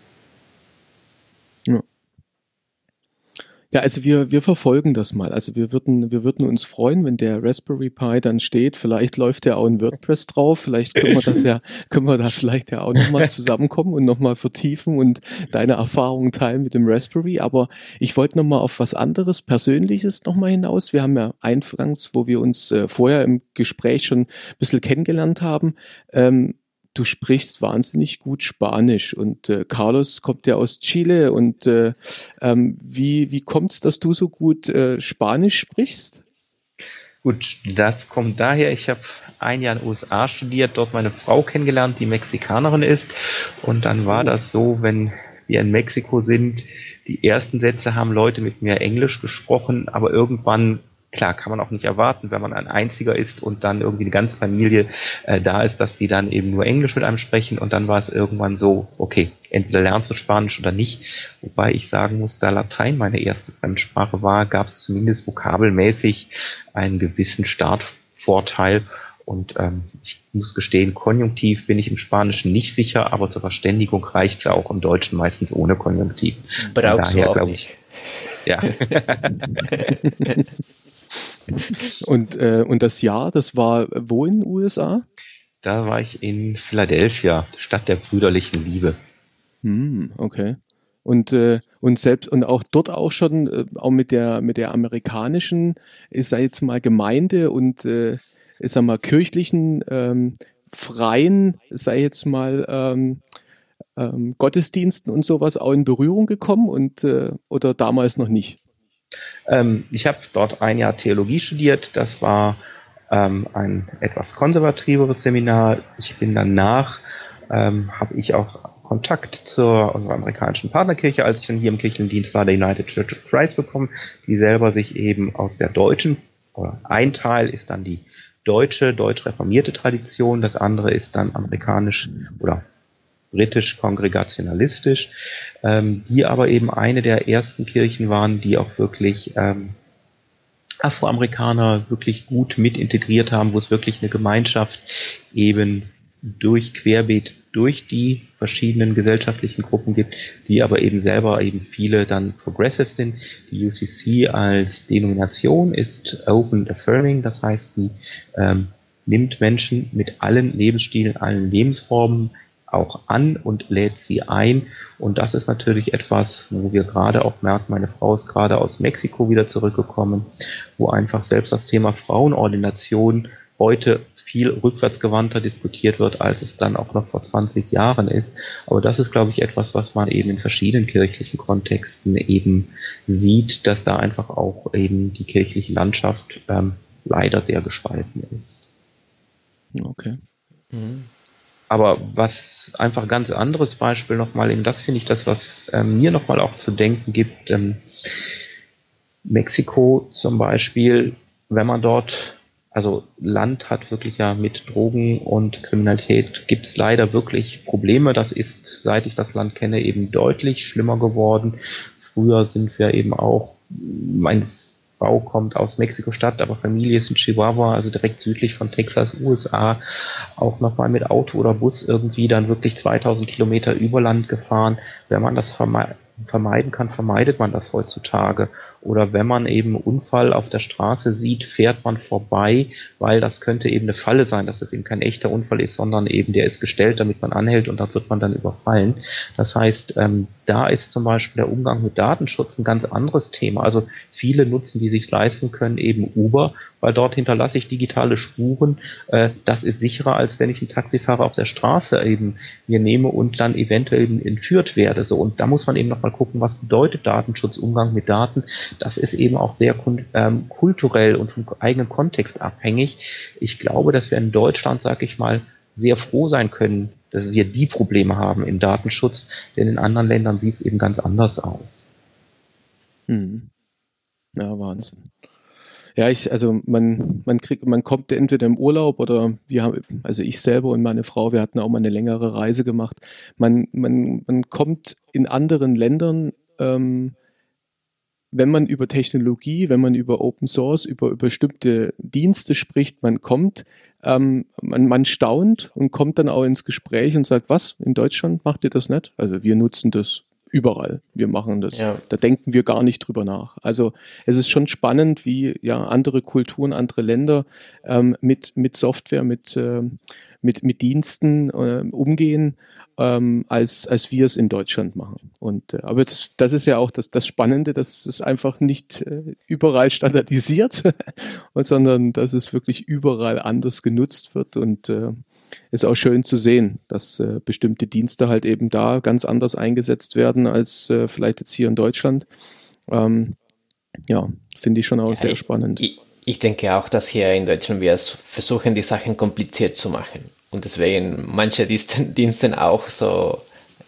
Ja, also wir, wir verfolgen das mal. Also wir würden, wir würden uns freuen, wenn der Raspberry Pi dann steht. Vielleicht läuft der auch in WordPress drauf. Vielleicht können wir das ja, können wir da vielleicht ja auch nochmal zusammenkommen und nochmal vertiefen und deine Erfahrungen teilen mit dem Raspberry. Aber ich wollte nochmal auf was anderes, Persönliches nochmal hinaus. Wir haben ja eingangs, wo wir uns äh, vorher im Gespräch schon ein bisschen kennengelernt haben, ähm, du sprichst wahnsinnig gut Spanisch und äh, Carlos kommt ja aus Chile und äh, ähm, wie, wie kommt es, dass du so gut äh, Spanisch sprichst? Gut, das kommt daher, ich habe ein Jahr in den USA studiert, dort meine Frau kennengelernt, die Mexikanerin ist. Und dann war das so, wenn wir in Mexiko sind, die ersten Sätze haben Leute mit mir Englisch gesprochen, aber irgendwann klar, kann man auch nicht erwarten, wenn man ein Einziger ist und dann irgendwie eine ganze Familie äh, da ist, dass die dann eben nur Englisch mit einem sprechen und dann war es irgendwann so, okay, entweder lernst du Spanisch oder nicht. Wobei ich sagen muss, da Latein meine erste Fremdsprache war, gab es zumindest vokabelmäßig einen gewissen Startvorteil. Und ähm, ich muss gestehen, konjunktiv bin ich im Spanischen nicht sicher, aber zur Verständigung reicht es ja auch im Deutschen meistens ohne Konjunktiv. Brauchst du auch nicht. Ja. Und, äh, und das Jahr, das war wo in den USA? Da war ich in Philadelphia, Stadt der brüderlichen Liebe. Hm, okay. Und, äh, und selbst und auch dort auch schon, äh, auch mit der mit der amerikanischen, ist da jetzt mal Gemeinde und äh, ist sag mal kirchlichen ähm, freien, sei jetzt mal ähm, ähm, Gottesdiensten und sowas auch in Berührung gekommen und äh, oder damals noch nicht? Ähm, ich habe dort ein Jahr Theologie studiert. Das war ähm, ein etwas konservativeres Seminar. Ich bin danach, ähm, habe ich auch Kontakt zur amerikanischen Partnerkirche, als ich dann hier im Kirchendienst war, der United Church of Christ bekommen, die selber sich eben aus der deutschen, oder ein Teil ist dann die deutsche, deutsch-reformierte Tradition, das andere ist dann amerikanisch oder britisch-kongregationalistisch, ähm, die aber eben eine der ersten Kirchen waren, die auch wirklich ähm, Afroamerikaner wirklich gut mit integriert haben, wo es wirklich eine Gemeinschaft eben durch Querbeet durch die verschiedenen gesellschaftlichen Gruppen gibt, die aber eben selber eben viele dann progressive sind. Die UCC als Denomination ist Open Affirming, das heißt, sie ähm, nimmt Menschen mit allen Lebensstilen, allen Lebensformen auch an und lädt sie ein. Und das ist natürlich etwas, wo wir gerade auch merken, meine Frau ist gerade aus Mexiko wieder zurückgekommen, wo einfach selbst das Thema Frauenordination heute viel rückwärtsgewandter diskutiert wird, als es dann auch noch vor 20 Jahren ist. Aber das ist, glaube ich, etwas, was man eben in verschiedenen kirchlichen Kontexten eben sieht, dass da einfach auch eben die kirchliche Landschaft ähm, leider sehr gespalten ist. Okay. Mhm. Aber was einfach ganz anderes Beispiel nochmal, eben das finde ich das, was ähm, mir nochmal auch zu denken gibt. Ähm, Mexiko zum Beispiel, wenn man dort, also Land hat wirklich ja mit Drogen und Kriminalität gibt es leider wirklich Probleme. Das ist, seit ich das Land kenne, eben deutlich schlimmer geworden. Früher sind wir eben auch, mein Frau kommt aus Mexiko-Stadt, aber Familie ist in Chihuahua, also direkt südlich von Texas, USA, auch nochmal mit Auto oder Bus irgendwie dann wirklich 2000 Kilometer Überland gefahren. Wenn man das vermeiden kann, vermeidet man das heutzutage. Oder wenn man eben Unfall auf der Straße sieht, fährt man vorbei, weil das könnte eben eine Falle sein, dass es eben kein echter Unfall ist, sondern eben der ist gestellt, damit man anhält und da wird man dann überfallen. Das heißt, ähm, da ist zum Beispiel der Umgang mit Datenschutz ein ganz anderes Thema. Also viele nutzen, die sich leisten können, eben Uber, weil dort hinterlasse ich digitale Spuren. Äh, das ist sicherer, als wenn ich einen Taxifahrer auf der Straße eben mir nehme und dann eventuell eben entführt werde. So und da muss man eben nochmal gucken, was bedeutet Datenschutz, Umgang mit Daten. Das ist eben auch sehr ähm, kulturell und vom eigenen Kontext abhängig. Ich glaube, dass wir in Deutschland, sag ich mal, sehr froh sein können, dass wir die Probleme haben im Datenschutz, denn in anderen Ländern sieht es eben ganz anders aus. Hm. Ja, Wahnsinn. Ja, ich, also man, man kriegt, man kommt entweder im Urlaub oder wir haben, also ich selber und meine Frau, wir hatten auch mal eine längere Reise gemacht. Man, man, man kommt in anderen Ländern, ähm, wenn man über Technologie, wenn man über Open Source, über, über bestimmte Dienste spricht, man kommt, ähm, man, man staunt und kommt dann auch ins Gespräch und sagt, was, in Deutschland macht ihr das nicht? Also wir nutzen das überall. Wir machen das. Ja. Da denken wir gar nicht drüber nach. Also es ist schon spannend, wie ja andere Kulturen, andere Länder ähm, mit, mit Software, mit, äh, mit, mit Diensten äh, umgehen ähm, als, als wir es in Deutschland machen. Und, äh, aber das, das ist ja auch das, das Spannende, dass es einfach nicht äh, überall standardisiert, sondern dass es wirklich überall anders genutzt wird und äh, ist auch schön zu sehen, dass äh, bestimmte Dienste halt eben da ganz anders eingesetzt werden als äh, vielleicht jetzt hier in Deutschland. Ähm, ja, finde ich schon auch ja, sehr spannend. Ich, ich denke auch, dass hier in Deutschland wir versuchen, die Sachen kompliziert zu machen und deswegen manche Dienste auch so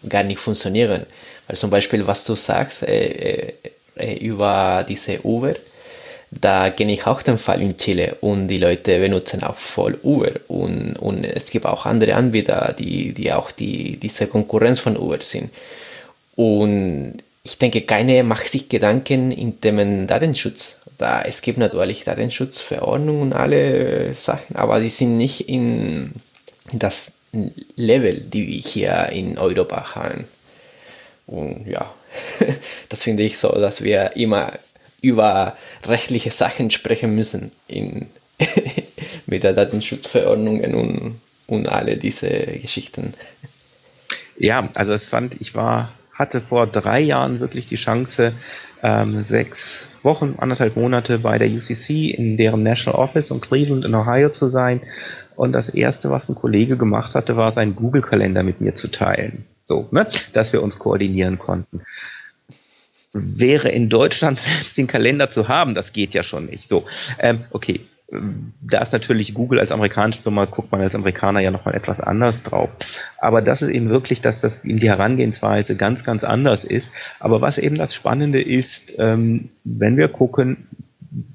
gar nicht funktionieren. Weil zum Beispiel, was du sagst äh, äh, über diese Uber, da kenne ich auch den Fall in Chile und die Leute benutzen auch voll Uber und, und es gibt auch andere Anbieter, die, die auch die, diese Konkurrenz von Uber sind. Und ich denke, keine macht sich Gedanken in Themen Datenschutz. Da, es gibt natürlich Datenschutzverordnungen und alle Sachen, aber die sind nicht in das Level, die wir hier in Europa haben. Und ja, das finde ich so, dass wir immer über rechtliche Sachen sprechen müssen in, mit der Datenschutzverordnung und, und alle diese Geschichten. Ja, also es fand, ich war, hatte vor drei Jahren wirklich die Chance, ähm, sechs Wochen, anderthalb Monate bei der UCC in deren National Office in Cleveland in Ohio zu sein und das erste, was ein Kollege gemacht hatte, war seinen Google-Kalender mit mir zu teilen. So, ne? Dass wir uns koordinieren konnten. Wäre in Deutschland selbst den Kalender zu haben, das geht ja schon nicht. So, ähm, okay. Da ist natürlich Google als amerikanische Firma, guckt man als Amerikaner ja nochmal etwas anders drauf. Aber das ist eben wirklich, dass das eben die Herangehensweise ganz, ganz anders ist. Aber was eben das Spannende ist, ähm, wenn wir gucken,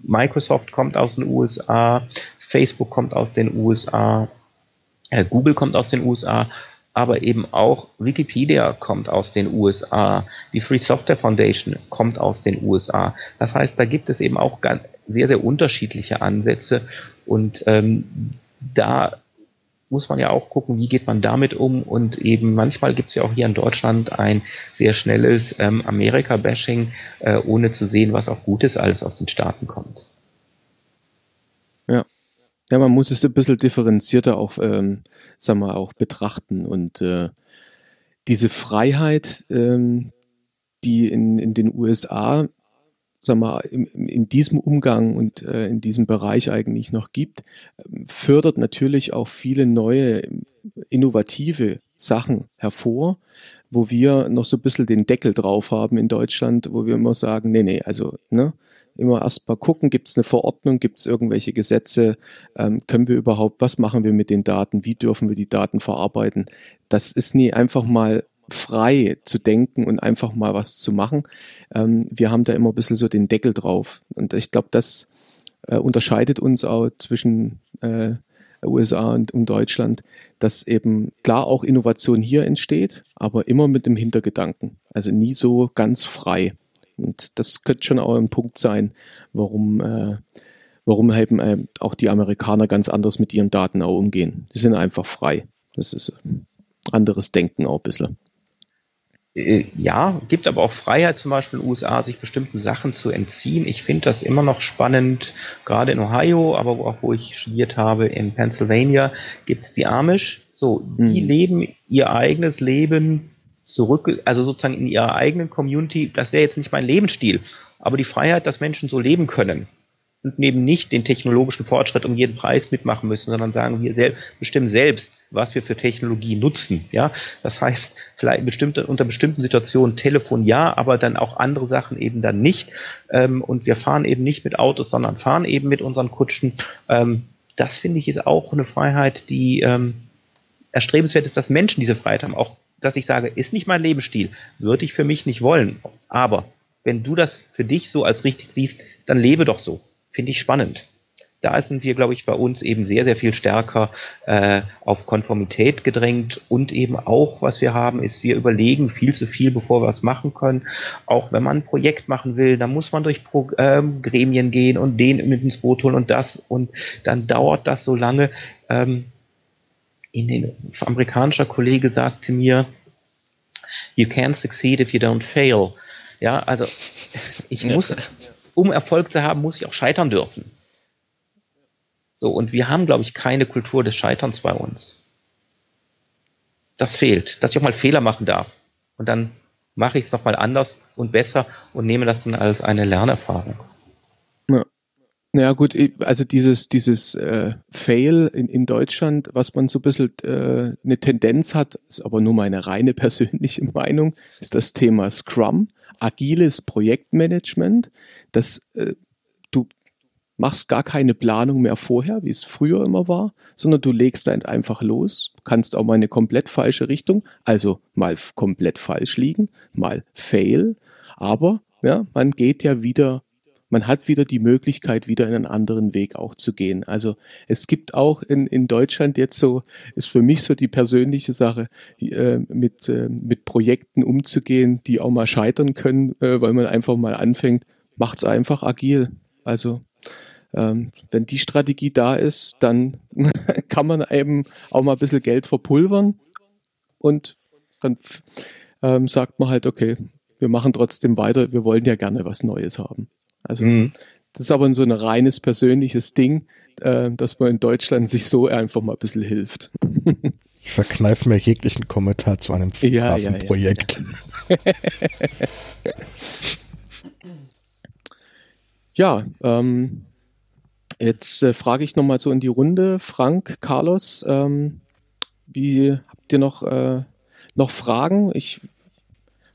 Microsoft kommt aus den USA, Facebook kommt aus den USA, äh, Google kommt aus den USA, aber eben auch Wikipedia kommt aus den USA, die Free Software Foundation kommt aus den USA. Das heißt, da gibt es eben auch sehr, sehr unterschiedliche Ansätze und ähm, da muss man ja auch gucken, wie geht man damit um und eben manchmal gibt es ja auch hier in Deutschland ein sehr schnelles ähm, Amerika-Bashing, äh, ohne zu sehen, was auch Gutes alles aus den Staaten kommt. Ja. Ja, man muss es ein bisschen differenzierter auch, ähm, sagen wir, auch betrachten. Und äh, diese Freiheit, ähm, die in, in den USA sag mal, in, in diesem Umgang und äh, in diesem Bereich eigentlich noch gibt, fördert natürlich auch viele neue innovative Sachen hervor, wo wir noch so ein bisschen den Deckel drauf haben in Deutschland, wo wir immer sagen, nee, nee, also, ne, immer erst mal gucken, gibt es eine Verordnung, gibt es irgendwelche Gesetze, ähm, können wir überhaupt, was machen wir mit den Daten, wie dürfen wir die Daten verarbeiten. Das ist nie einfach mal frei zu denken und einfach mal was zu machen. Ähm, wir haben da immer ein bisschen so den Deckel drauf. Und ich glaube, das äh, unterscheidet uns auch zwischen äh, USA und, und Deutschland, dass eben klar auch Innovation hier entsteht, aber immer mit dem Hintergedanken. Also nie so ganz frei. Und das könnte schon auch ein Punkt sein, warum, äh, warum eben äh, auch die Amerikaner ganz anders mit ihren Daten auch umgehen. Die sind einfach frei. Das ist anderes Denken auch ein bisschen. Äh, ja, gibt aber auch Freiheit zum Beispiel in den USA, sich bestimmten Sachen zu entziehen. Ich finde das immer noch spannend, gerade in Ohio, aber auch wo ich studiert habe, in Pennsylvania, gibt es die Amish. So, die mhm. leben ihr eigenes Leben zurück, also sozusagen in ihrer eigenen Community. Das wäre jetzt nicht mein Lebensstil, aber die Freiheit, dass Menschen so leben können und eben nicht den technologischen Fortschritt um jeden Preis mitmachen müssen, sondern sagen, wir sel bestimmen selbst, was wir für Technologie nutzen. Ja, das heißt, vielleicht bestimmte, unter bestimmten Situationen Telefon ja, aber dann auch andere Sachen eben dann nicht. Ähm, und wir fahren eben nicht mit Autos, sondern fahren eben mit unseren Kutschen. Ähm, das finde ich ist auch eine Freiheit, die ähm, erstrebenswert ist, dass Menschen diese Freiheit haben. Auch, dass ich sage, ist nicht mein Lebensstil, würde ich für mich nicht wollen. Aber wenn du das für dich so als richtig siehst, dann lebe doch so finde ich spannend. Da sind wir, glaube ich, bei uns eben sehr, sehr viel stärker äh, auf Konformität gedrängt und eben auch, was wir haben, ist, wir überlegen viel zu viel, bevor wir es machen können. Auch wenn man ein Projekt machen will, dann muss man durch Pro ähm, Gremien gehen und den mit ins Boot holen und das und dann dauert das so lange. Ähm, in den, ein amerikanischer Kollege sagte mir, you can't succeed if you don't fail. Ja, also ich muss, um Erfolg zu haben, muss ich auch scheitern dürfen. So, und wir haben, glaube ich, keine Kultur des Scheiterns bei uns. Das fehlt, dass ich auch mal Fehler machen darf. Und dann mache ich es nochmal anders und besser und nehme das dann als eine Lernerfahrung. Ja. Ja gut, also dieses, dieses äh, Fail in, in Deutschland, was man so ein bisschen äh, eine Tendenz hat, ist aber nur meine reine persönliche Meinung, ist das Thema Scrum agiles Projektmanagement, dass äh, du machst gar keine Planung mehr vorher, wie es früher immer war, sondern du legst dann einfach los, kannst auch mal eine komplett falsche Richtung, also mal komplett falsch liegen, mal fail, aber ja, man geht ja wieder man hat wieder die Möglichkeit, wieder in einen anderen Weg auch zu gehen. Also es gibt auch in, in Deutschland jetzt so, ist für mich so die persönliche Sache, äh, mit, äh, mit Projekten umzugehen, die auch mal scheitern können, äh, weil man einfach mal anfängt, macht es einfach agil. Also ähm, wenn die Strategie da ist, dann kann man eben auch mal ein bisschen Geld verpulvern und dann ähm, sagt man halt, okay, wir machen trotzdem weiter, wir wollen ja gerne was Neues haben. Also mhm. das ist aber so ein reines persönliches Ding, äh, dass man in Deutschland sich so einfach mal ein bisschen hilft. Ich verkneife mir jeglichen Kommentar zu einem ja, Hafenprojekt. Ja, ja, ja ähm, jetzt äh, frage ich nochmal so in die Runde. Frank, Carlos, ähm, wie habt ihr noch, äh, noch Fragen? Ich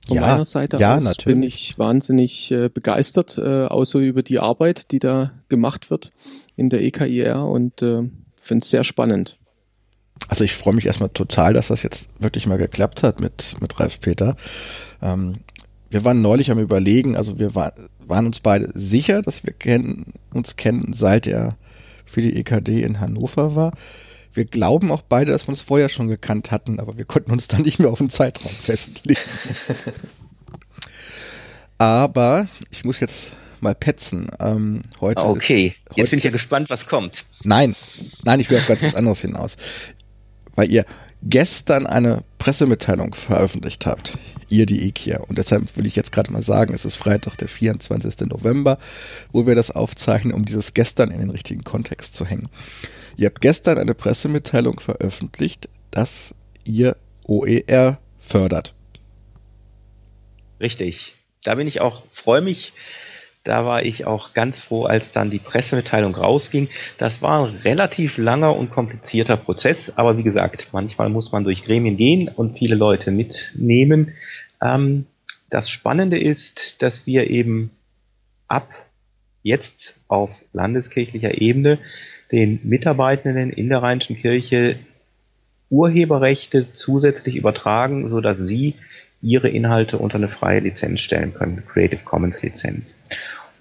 von ja, meiner Seite ja, aus natürlich. bin ich wahnsinnig äh, begeistert, äh, auch so über die Arbeit, die da gemacht wird in der EKIR und äh, finde es sehr spannend. Also ich freue mich erstmal total, dass das jetzt wirklich mal geklappt hat mit, mit Ralf Peter. Ähm, wir waren neulich am überlegen, also wir war, waren uns beide sicher, dass wir kennen, uns kennen, seit er für die EKD in Hannover war. Wir glauben auch beide, dass wir uns vorher schon gekannt hatten, aber wir konnten uns dann nicht mehr auf den Zeitraum festlegen. aber ich muss jetzt mal petzen. Ähm, heute okay, ist, heute jetzt bin ich ja gespannt, was kommt. Nein, nein, ich will auf ganz was anderes hinaus. Weil ihr gestern eine Pressemitteilung veröffentlicht habt, ihr die IKEA. Und deshalb will ich jetzt gerade mal sagen, es ist Freitag, der 24. November, wo wir das aufzeichnen, um dieses gestern in den richtigen Kontext zu hängen. Ihr habt gestern eine Pressemitteilung veröffentlicht, dass ihr OER fördert. Richtig. Da bin ich auch, freue mich, Da war ich auch ganz froh, als dann die Pressemitteilung rausging. Das war ein relativ langer und komplizierter Prozess, aber wie gesagt, manchmal muss man durch Gremien gehen und viele Leute mitnehmen. Ähm, das Spannende ist, dass wir eben ab jetzt auf landeskirchlicher Ebene den Mitarbeitenden in der Rheinischen Kirche Urheberrechte zusätzlich übertragen, so dass sie ihre Inhalte unter eine freie Lizenz stellen können, Creative Commons Lizenz.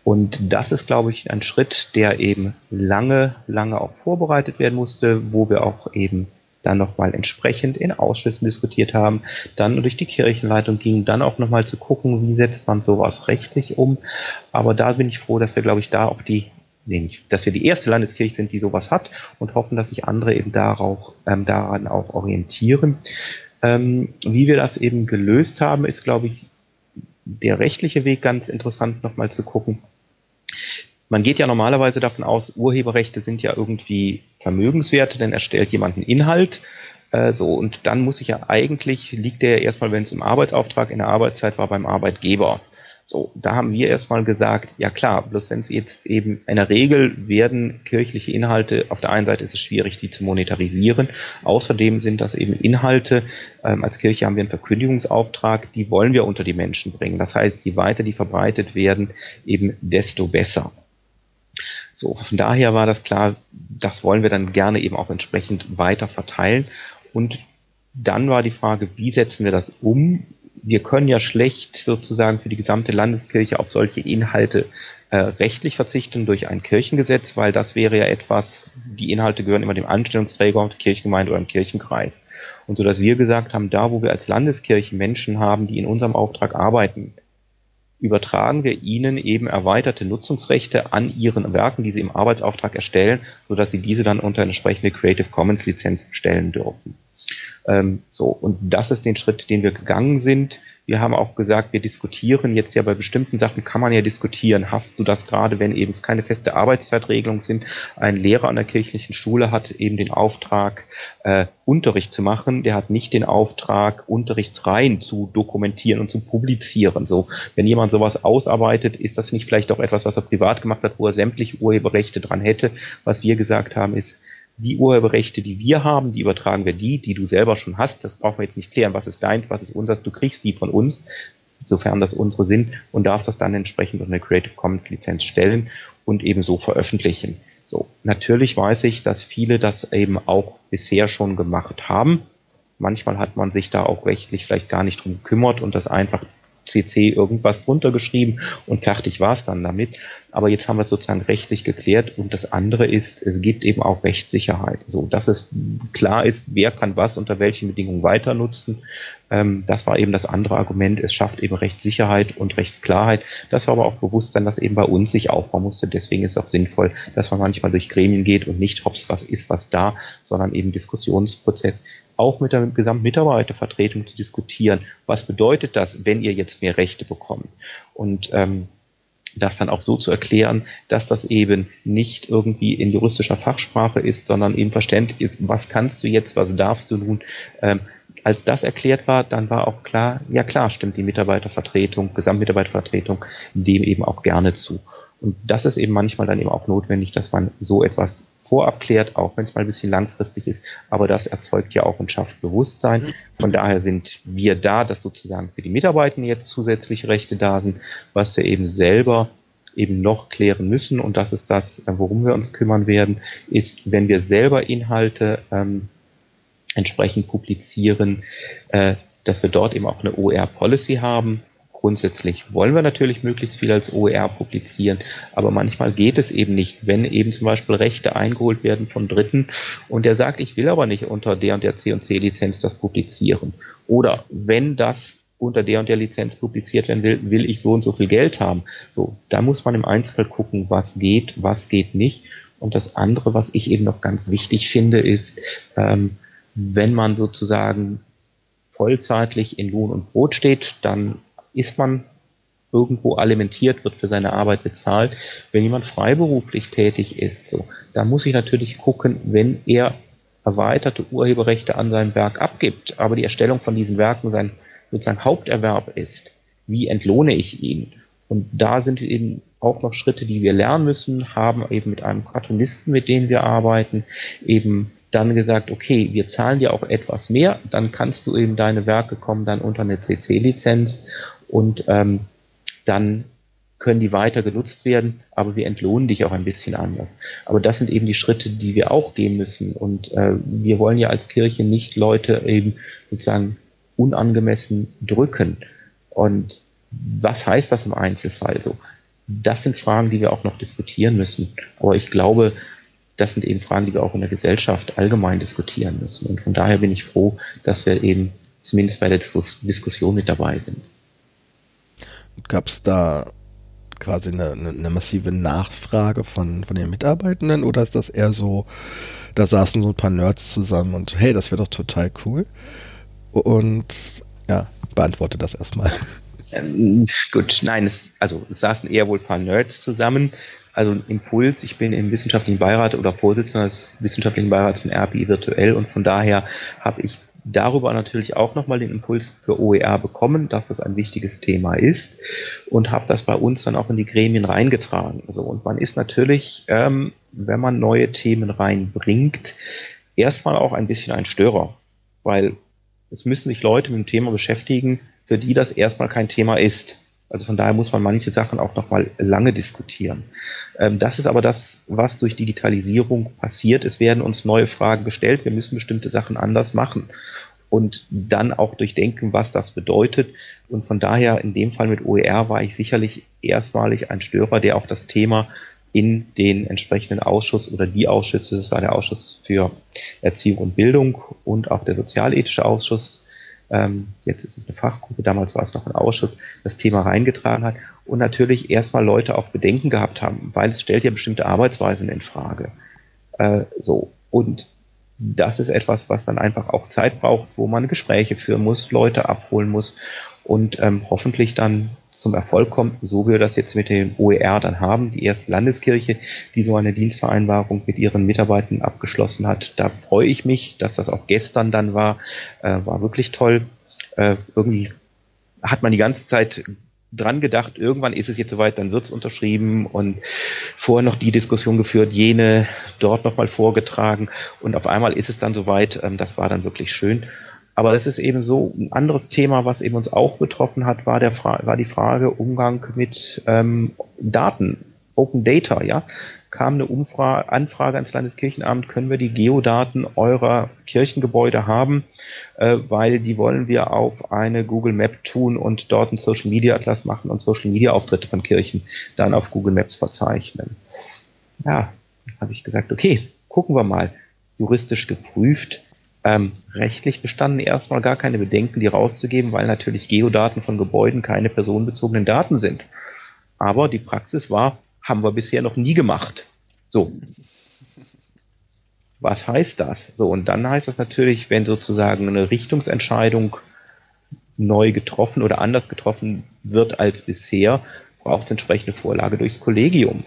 Und das ist, glaube ich, ein Schritt, der eben lange, lange auch vorbereitet werden musste, wo wir auch eben dann nochmal entsprechend in Ausschüssen diskutiert haben, dann durch die Kirchenleitung ging, dann auch nochmal zu gucken, wie setzt man sowas rechtlich um. Aber da bin ich froh, dass wir, glaube ich, da auf die nämlich, dass wir die erste Landeskirche sind, die sowas hat und hoffen, dass sich andere eben darauf, ähm, daran auch orientieren. Ähm, wie wir das eben gelöst haben, ist, glaube ich, der rechtliche Weg ganz interessant nochmal zu gucken. Man geht ja normalerweise davon aus, Urheberrechte sind ja irgendwie Vermögenswerte, denn erstellt jemand einen Inhalt, äh, so, und dann muss ich ja eigentlich, liegt der erstmal, wenn es im Arbeitsauftrag in der Arbeitszeit war, beim Arbeitgeber. So, da haben wir erstmal gesagt, ja klar, bloß wenn es jetzt eben in der Regel werden kirchliche Inhalte, auf der einen Seite ist es schwierig, die zu monetarisieren. Außerdem sind das eben Inhalte, ähm, als Kirche haben wir einen Verkündigungsauftrag, die wollen wir unter die Menschen bringen. Das heißt, je weiter die verbreitet werden, eben desto besser. So, von daher war das klar, das wollen wir dann gerne eben auch entsprechend weiter verteilen. Und dann war die Frage, wie setzen wir das um? Wir können ja schlecht sozusagen für die gesamte Landeskirche auf solche Inhalte äh, rechtlich verzichten durch ein Kirchengesetz, weil das wäre ja etwas, die Inhalte gehören immer dem Anstellungsträger, der Kirchengemeinde oder dem Kirchenkreis. Und so dass wir gesagt haben, da wo wir als Landeskirche Menschen haben, die in unserem Auftrag arbeiten, übertragen wir ihnen eben erweiterte Nutzungsrechte an ihren Werken, die sie im Arbeitsauftrag erstellen, sodass sie diese dann unter entsprechende Creative Commons Lizenz stellen dürfen. Ähm, so, und das ist den Schritt, den wir gegangen sind. Wir haben auch gesagt, wir diskutieren jetzt ja bei bestimmten Sachen, kann man ja diskutieren. Hast du das gerade, wenn eben es keine feste Arbeitszeitregelung sind? Ein Lehrer an der kirchlichen Schule hat eben den Auftrag, äh, Unterricht zu machen. Der hat nicht den Auftrag, Unterrichtsreihen zu dokumentieren und zu publizieren. So, wenn jemand sowas ausarbeitet, ist das nicht vielleicht auch etwas, was er privat gemacht hat, wo er sämtliche Urheberrechte dran hätte. Was wir gesagt haben, ist, die Urheberrechte, die wir haben, die übertragen wir die, die du selber schon hast. Das brauchen wir jetzt nicht klären, was ist deins, was ist unseres. Du kriegst die von uns, sofern das unsere sind, und darfst das dann entsprechend unter Creative Commons Lizenz stellen und eben so veröffentlichen. So, natürlich weiß ich, dass viele das eben auch bisher schon gemacht haben. Manchmal hat man sich da auch rechtlich vielleicht gar nicht drum gekümmert und das einfach CC irgendwas drunter geschrieben und fertig war es dann damit. Aber jetzt haben wir es sozusagen rechtlich geklärt und das andere ist, es gibt eben auch Rechtssicherheit. So, dass es klar ist, wer kann was unter welchen Bedingungen weiter nutzen. Ähm, das war eben das andere Argument. Es schafft eben Rechtssicherheit und Rechtsklarheit. Das war aber auch Bewusstsein, das eben bei uns sich aufbauen musste. Deswegen ist es auch sinnvoll, dass man manchmal durch Gremien geht und nicht hops, was ist, was da, sondern eben Diskussionsprozess auch mit der Gesamtmitarbeitervertretung zu diskutieren. Was bedeutet das, wenn ihr jetzt mehr Rechte bekommt? Und ähm, das dann auch so zu erklären, dass das eben nicht irgendwie in juristischer Fachsprache ist, sondern eben verständlich ist, was kannst du jetzt, was darfst du nun. Ähm, als das erklärt war, dann war auch klar, ja klar, stimmt die Mitarbeitervertretung, Gesamtmitarbeitervertretung dem eben auch gerne zu. Und das ist eben manchmal dann eben auch notwendig, dass man so etwas vorab klärt, auch wenn es mal ein bisschen langfristig ist. Aber das erzeugt ja auch und schafft Bewusstsein. Von daher sind wir da, dass sozusagen für die Mitarbeiter jetzt zusätzliche Rechte da sind, was wir eben selber eben noch klären müssen. Und das ist das, äh, worum wir uns kümmern werden, ist, wenn wir selber Inhalte ähm, entsprechend publizieren, äh, dass wir dort eben auch eine OER-Policy haben, Grundsätzlich wollen wir natürlich möglichst viel als OER publizieren, aber manchmal geht es eben nicht, wenn eben zum Beispiel Rechte eingeholt werden von Dritten und der sagt, ich will aber nicht unter der und der C&C-Lizenz das publizieren. Oder wenn das unter der und der Lizenz publiziert werden will, will ich so und so viel Geld haben. So, da muss man im Einzelfall gucken, was geht, was geht nicht. Und das andere, was ich eben noch ganz wichtig finde, ist, ähm, wenn man sozusagen vollzeitlich in Lohn und Brot steht, dann ist man irgendwo alimentiert, wird für seine Arbeit bezahlt. Wenn jemand freiberuflich tätig ist, so, da muss ich natürlich gucken, wenn er erweiterte Urheberrechte an seinem Werk abgibt, aber die Erstellung von diesen Werken sein sozusagen Haupterwerb ist, wie entlohne ich ihn? Und da sind eben auch noch Schritte, die wir lernen müssen, haben eben mit einem Cartoonisten, mit dem wir arbeiten, eben dann gesagt, okay, wir zahlen dir auch etwas mehr, dann kannst du eben deine Werke kommen dann unter eine CC-Lizenz und ähm, dann können die weiter genutzt werden, aber wir entlohnen dich auch ein bisschen anders. Aber das sind eben die Schritte, die wir auch gehen müssen. Und äh, wir wollen ja als Kirche nicht Leute eben sozusagen unangemessen drücken. Und was heißt das im Einzelfall so? Das sind Fragen, die wir auch noch diskutieren müssen. Aber ich glaube, das sind eben Fragen, die wir auch in der Gesellschaft allgemein diskutieren müssen. Und von daher bin ich froh, dass wir eben zumindest bei der Diskussion mit dabei sind. Gab es da quasi eine, eine, massive Nachfrage von, von den Mitarbeitenden oder ist das eher so, da saßen so ein paar Nerds zusammen und hey, das wäre doch total cool? Und ja, beantworte das erstmal. Ähm, gut, nein, es, also es saßen eher wohl ein paar Nerds zusammen. Also ein Impuls, ich bin im wissenschaftlichen Beirat oder Vorsitzender des wissenschaftlichen Beirats von RPI virtuell und von daher habe ich darüber natürlich auch nochmal den Impuls für OER bekommen, dass das ein wichtiges Thema ist und habe das bei uns dann auch in die Gremien reingetragen. Also, und man ist natürlich, ähm, wenn man neue Themen reinbringt, erstmal auch ein bisschen ein Störer, weil es müssen sich Leute mit dem Thema beschäftigen, für die das erstmal kein Thema ist. Also von daher muss man manche Sachen auch nochmal lange diskutieren. Ähm, das ist aber das, was durch Digitalisierung passiert. Es werden uns neue Fragen gestellt. Wir müssen bestimmte Sachen anders machen und dann auch durchdenken, was das bedeutet. Und von daher in dem Fall mit OER war ich sicherlich erstmalig ein Störer, der auch das Thema in den entsprechenden Ausschuss oder die Ausschüsse, das war der Ausschuss für Erziehung und Bildung und auch der sozialethische Ausschuss, ähm, jetzt ist es eine Fachgruppe, damals war es noch ein Ausschuss, das Thema reingetragen hat und natürlich erstmal Leute auch Bedenken gehabt haben, weil es stellt ja bestimmte Arbeitsweisen in Frage. Äh, so. Und das ist etwas, was dann einfach auch Zeit braucht, wo man Gespräche führen muss, Leute abholen muss und ähm, hoffentlich dann zum Erfolg kommt, so wie wir das jetzt mit dem OER dann haben, die erste Landeskirche, die so eine Dienstvereinbarung mit ihren Mitarbeitern abgeschlossen hat. Da freue ich mich, dass das auch gestern dann war, äh, war wirklich toll. Äh, irgendwie hat man die ganze Zeit dran gedacht, irgendwann ist es jetzt soweit, dann wird es unterschrieben und vorher noch die Diskussion geführt, jene dort nochmal vorgetragen und auf einmal ist es dann soweit, ähm, das war dann wirklich schön aber das ist eben so ein anderes Thema, was eben uns auch betroffen hat, war, der Fra war die Frage Umgang mit ähm, Daten, Open Data, ja. Kam eine Umfra Anfrage ans Landeskirchenamt, können wir die Geodaten eurer Kirchengebäude haben, äh, weil die wollen wir auf eine Google Map tun und dort einen Social Media Atlas machen und Social Media Auftritte von Kirchen dann auf Google Maps verzeichnen. Ja, habe ich gesagt, okay, gucken wir mal. Juristisch geprüft, ähm, rechtlich bestanden erstmal gar keine Bedenken, die rauszugeben, weil natürlich Geodaten von Gebäuden keine personenbezogenen Daten sind. Aber die Praxis war, haben wir bisher noch nie gemacht. So. Was heißt das? So, und dann heißt das natürlich, wenn sozusagen eine Richtungsentscheidung neu getroffen oder anders getroffen wird als bisher, braucht es entsprechende Vorlage durchs Kollegium.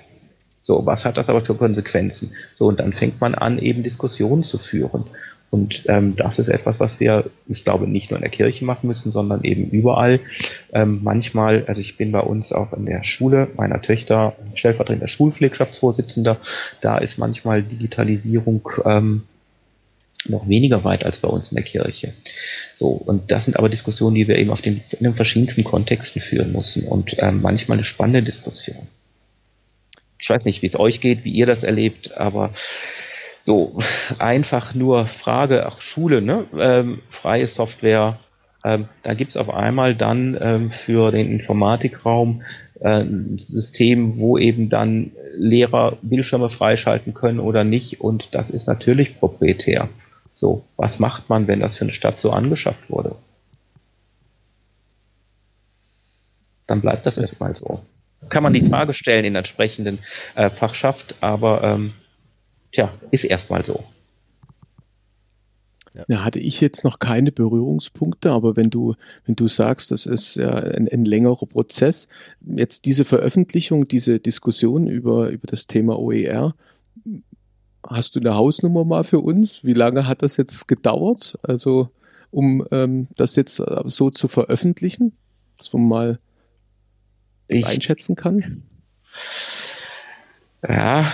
So, was hat das aber für Konsequenzen? So, und dann fängt man an, eben Diskussionen zu führen. Und ähm, das ist etwas, was wir, ich glaube, nicht nur in der Kirche machen müssen, sondern eben überall. Ähm, manchmal, also ich bin bei uns auch in der Schule meiner Töchter stellvertretender Schulpflegschaftsvorsitzender. Da ist manchmal Digitalisierung ähm, noch weniger weit als bei uns in der Kirche. So, und das sind aber Diskussionen, die wir eben auf den, in den verschiedensten Kontexten führen müssen und ähm, manchmal eine spannende Diskussion. Ich weiß nicht, wie es euch geht, wie ihr das erlebt, aber so, einfach nur Frage, ach Schule, ne? Ähm, freie Software. Ähm, da gibt's auf einmal dann ähm, für den Informatikraum ein System, wo eben dann Lehrer Bildschirme freischalten können oder nicht. Und das ist natürlich proprietär. So, was macht man, wenn das für eine Stadt so angeschafft wurde? Dann bleibt das erstmal so. Kann man die Frage stellen in der entsprechenden äh, Fachschaft, aber ähm, tja, ist erstmal so. Ja. ja. hatte ich jetzt noch keine Berührungspunkte, aber wenn du, wenn du sagst, das ist ja ein, ein längerer Prozess, jetzt diese Veröffentlichung, diese Diskussion über, über das Thema OER, hast du eine Hausnummer mal für uns? Wie lange hat das jetzt gedauert? Also, um ähm, das jetzt so zu veröffentlichen, dass man mal das einschätzen kann? Ja,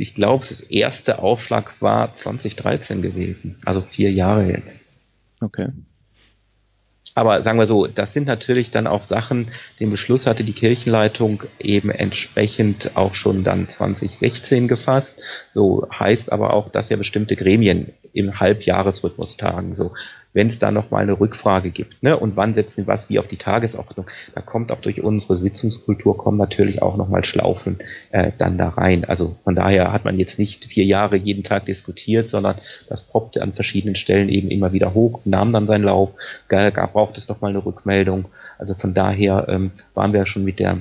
ich glaube, das erste Aufschlag war 2013 gewesen, also vier Jahre jetzt. Okay. Aber sagen wir so, das sind natürlich dann auch Sachen, den Beschluss hatte die Kirchenleitung eben entsprechend auch schon dann 2016 gefasst. So heißt aber auch, dass ja bestimmte Gremien im Halbjahresrhythmus tagen. So wenn es da nochmal eine Rückfrage gibt. Ne? Und wann setzen wir was wie auf die Tagesordnung? Da kommt auch durch unsere Sitzungskultur kommen natürlich auch nochmal Schlaufen äh, dann da rein. Also von daher hat man jetzt nicht vier Jahre jeden Tag diskutiert, sondern das poppte an verschiedenen Stellen eben immer wieder hoch, nahm dann seinen Lauf, da braucht es nochmal eine Rückmeldung. Also von daher ähm, waren wir schon mit der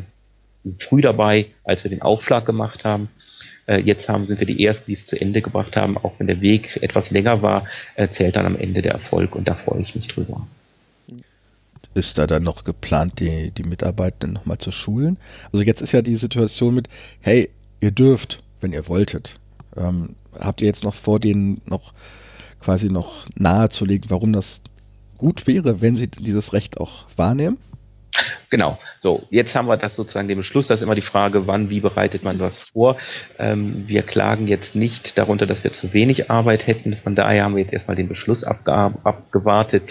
früh dabei, als wir den Aufschlag gemacht haben. Äh, jetzt haben, sind wir die Ersten, die es zu Ende gebracht haben, auch wenn der Weg etwas länger war, äh, zählt dann am Ende der Erfolg und da freue ich mich drüber. Ist da dann noch geplant, die, die Mitarbeitenden nochmal zu schulen? Also jetzt ist ja die Situation mit, hey, ihr dürft, wenn ihr wolltet. Ähm, habt ihr jetzt noch vor, denen noch quasi noch nahezulegen, warum das gut wäre, wenn sie dieses Recht auch wahrnehmen? Genau. So, jetzt haben wir das sozusagen den Beschluss. Das ist immer die Frage, wann, wie bereitet man was vor. Ähm, wir klagen jetzt nicht darunter, dass wir zu wenig Arbeit hätten. Von daher haben wir jetzt erstmal den Beschluss abgewartet,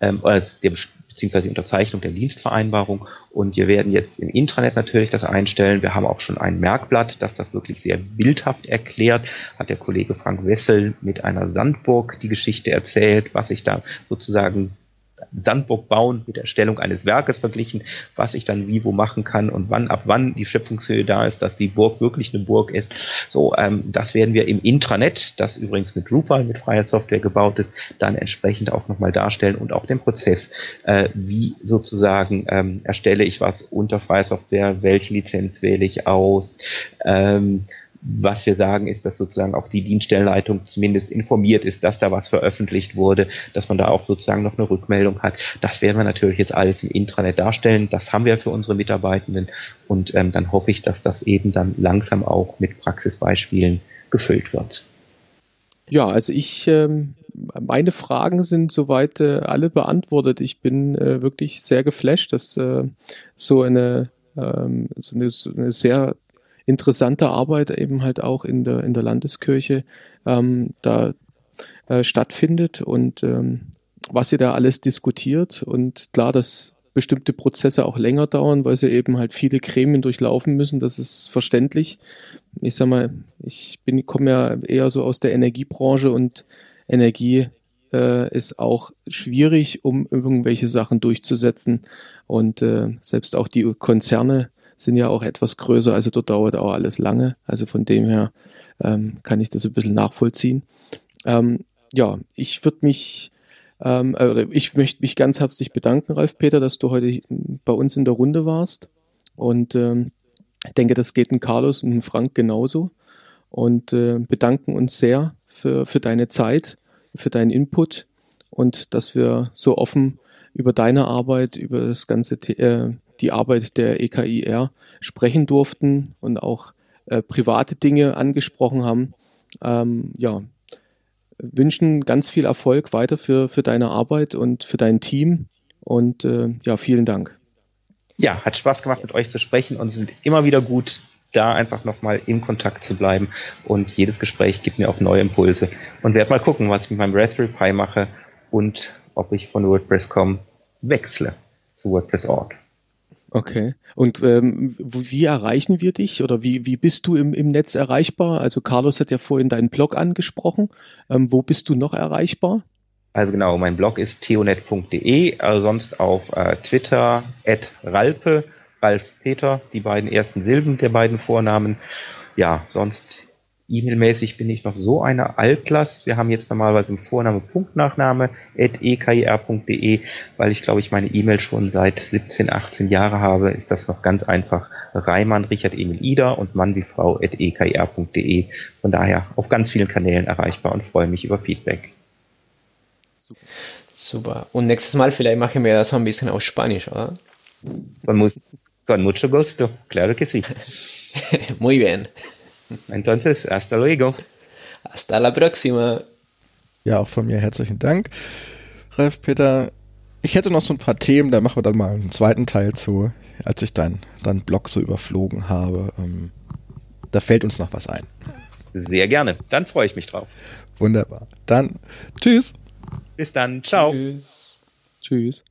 ähm, als der, beziehungsweise die Unterzeichnung der Dienstvereinbarung. Und wir werden jetzt im Intranet natürlich das einstellen. Wir haben auch schon ein Merkblatt, das das wirklich sehr bildhaft erklärt. Hat der Kollege Frank Wessel mit einer Sandburg die Geschichte erzählt, was sich da sozusagen Sandburg bauen mit der Erstellung eines Werkes verglichen, was ich dann wie wo machen kann und wann ab wann die Schöpfungshöhe da ist, dass die Burg wirklich eine Burg ist. So, ähm, das werden wir im Intranet, das übrigens mit Drupal, mit freier Software gebaut ist, dann entsprechend auch nochmal darstellen und auch den Prozess, äh, wie sozusagen ähm, erstelle ich was unter freier Software, welche Lizenz wähle ich aus, ähm, was wir sagen, ist, dass sozusagen auch die Dienststellenleitung zumindest informiert ist, dass da was veröffentlicht wurde, dass man da auch sozusagen noch eine Rückmeldung hat. Das werden wir natürlich jetzt alles im Intranet darstellen. Das haben wir für unsere Mitarbeitenden und ähm, dann hoffe ich, dass das eben dann langsam auch mit Praxisbeispielen gefüllt wird. Ja, also ich, ähm, meine Fragen sind soweit äh, alle beantwortet. Ich bin äh, wirklich sehr geflasht, dass äh, so eine ähm, so eine, so eine sehr interessante Arbeit eben halt auch in der, in der Landeskirche ähm, da äh, stattfindet und ähm, was sie da alles diskutiert. Und klar, dass bestimmte Prozesse auch länger dauern, weil sie eben halt viele Gremien durchlaufen müssen. Das ist verständlich. Ich sag mal, ich bin, komme ja eher so aus der Energiebranche und Energie äh, ist auch schwierig, um irgendwelche Sachen durchzusetzen. Und äh, selbst auch die Konzerne sind ja auch etwas größer, also dort dauert auch alles lange. Also von dem her ähm, kann ich das ein bisschen nachvollziehen. Ähm, ja, ich würde mich, ähm, äh, ich möchte mich ganz herzlich bedanken, Ralf Peter, dass du heute bei uns in der Runde warst. Und ähm, ich denke, das geht in Carlos und in Frank genauso. Und äh, bedanken uns sehr für, für deine Zeit, für deinen Input und dass wir so offen über deine Arbeit, über das ganze äh, die Arbeit der EKIR sprechen durften und auch äh, private Dinge angesprochen haben. Ähm, ja, wünschen ganz viel Erfolg weiter für, für deine Arbeit und für dein Team. Und äh, ja, vielen Dank. Ja, hat Spaß gemacht, mit euch zu sprechen und sind immer wieder gut, da einfach nochmal in Kontakt zu bleiben. Und jedes Gespräch gibt mir auch neue Impulse. Und werde mal gucken, was ich mit meinem Raspberry Pi mache und ob ich von WordPress.com wechsle zu WordPress.org. Okay. Und ähm, wie erreichen wir dich oder wie, wie bist du im, im Netz erreichbar? Also Carlos hat ja vorhin deinen Blog angesprochen. Ähm, wo bist du noch erreichbar? Also genau, mein Blog ist theonet.de, also sonst auf äh, Twitter at Ralpe, Ralf Peter, die beiden ersten Silben der beiden Vornamen. Ja, sonst E-Mail-mäßig bin ich noch so eine Altlast. Wir haben jetzt normalerweise im Vorname Punkt Nachname at ekir.de, weil ich glaube ich meine E-Mail schon seit 17, 18 Jahre habe, ist das noch ganz einfach. Reimann, Richard Emil Ida und Mann wie Frau at ekir.de. Von daher auf ganz vielen Kanälen erreichbar und freue mich über Feedback. Super. Super. Und nächstes Mal vielleicht machen wir das so ein bisschen auf Spanisch, oder? Con mucho gusto, claro que sí. Muy bien. Entonces, hasta luego. Hasta la próxima. Ja, auch von mir herzlichen Dank. Ralf Peter, Ich hätte noch so ein paar Themen, da machen wir dann mal einen zweiten Teil zu, als ich deinen dein Blog so überflogen habe. Ähm, da fällt uns noch was ein. Sehr gerne. Dann freue ich mich drauf. Wunderbar. Dann tschüss. Bis dann. Ciao. Tschüss. Tschüss.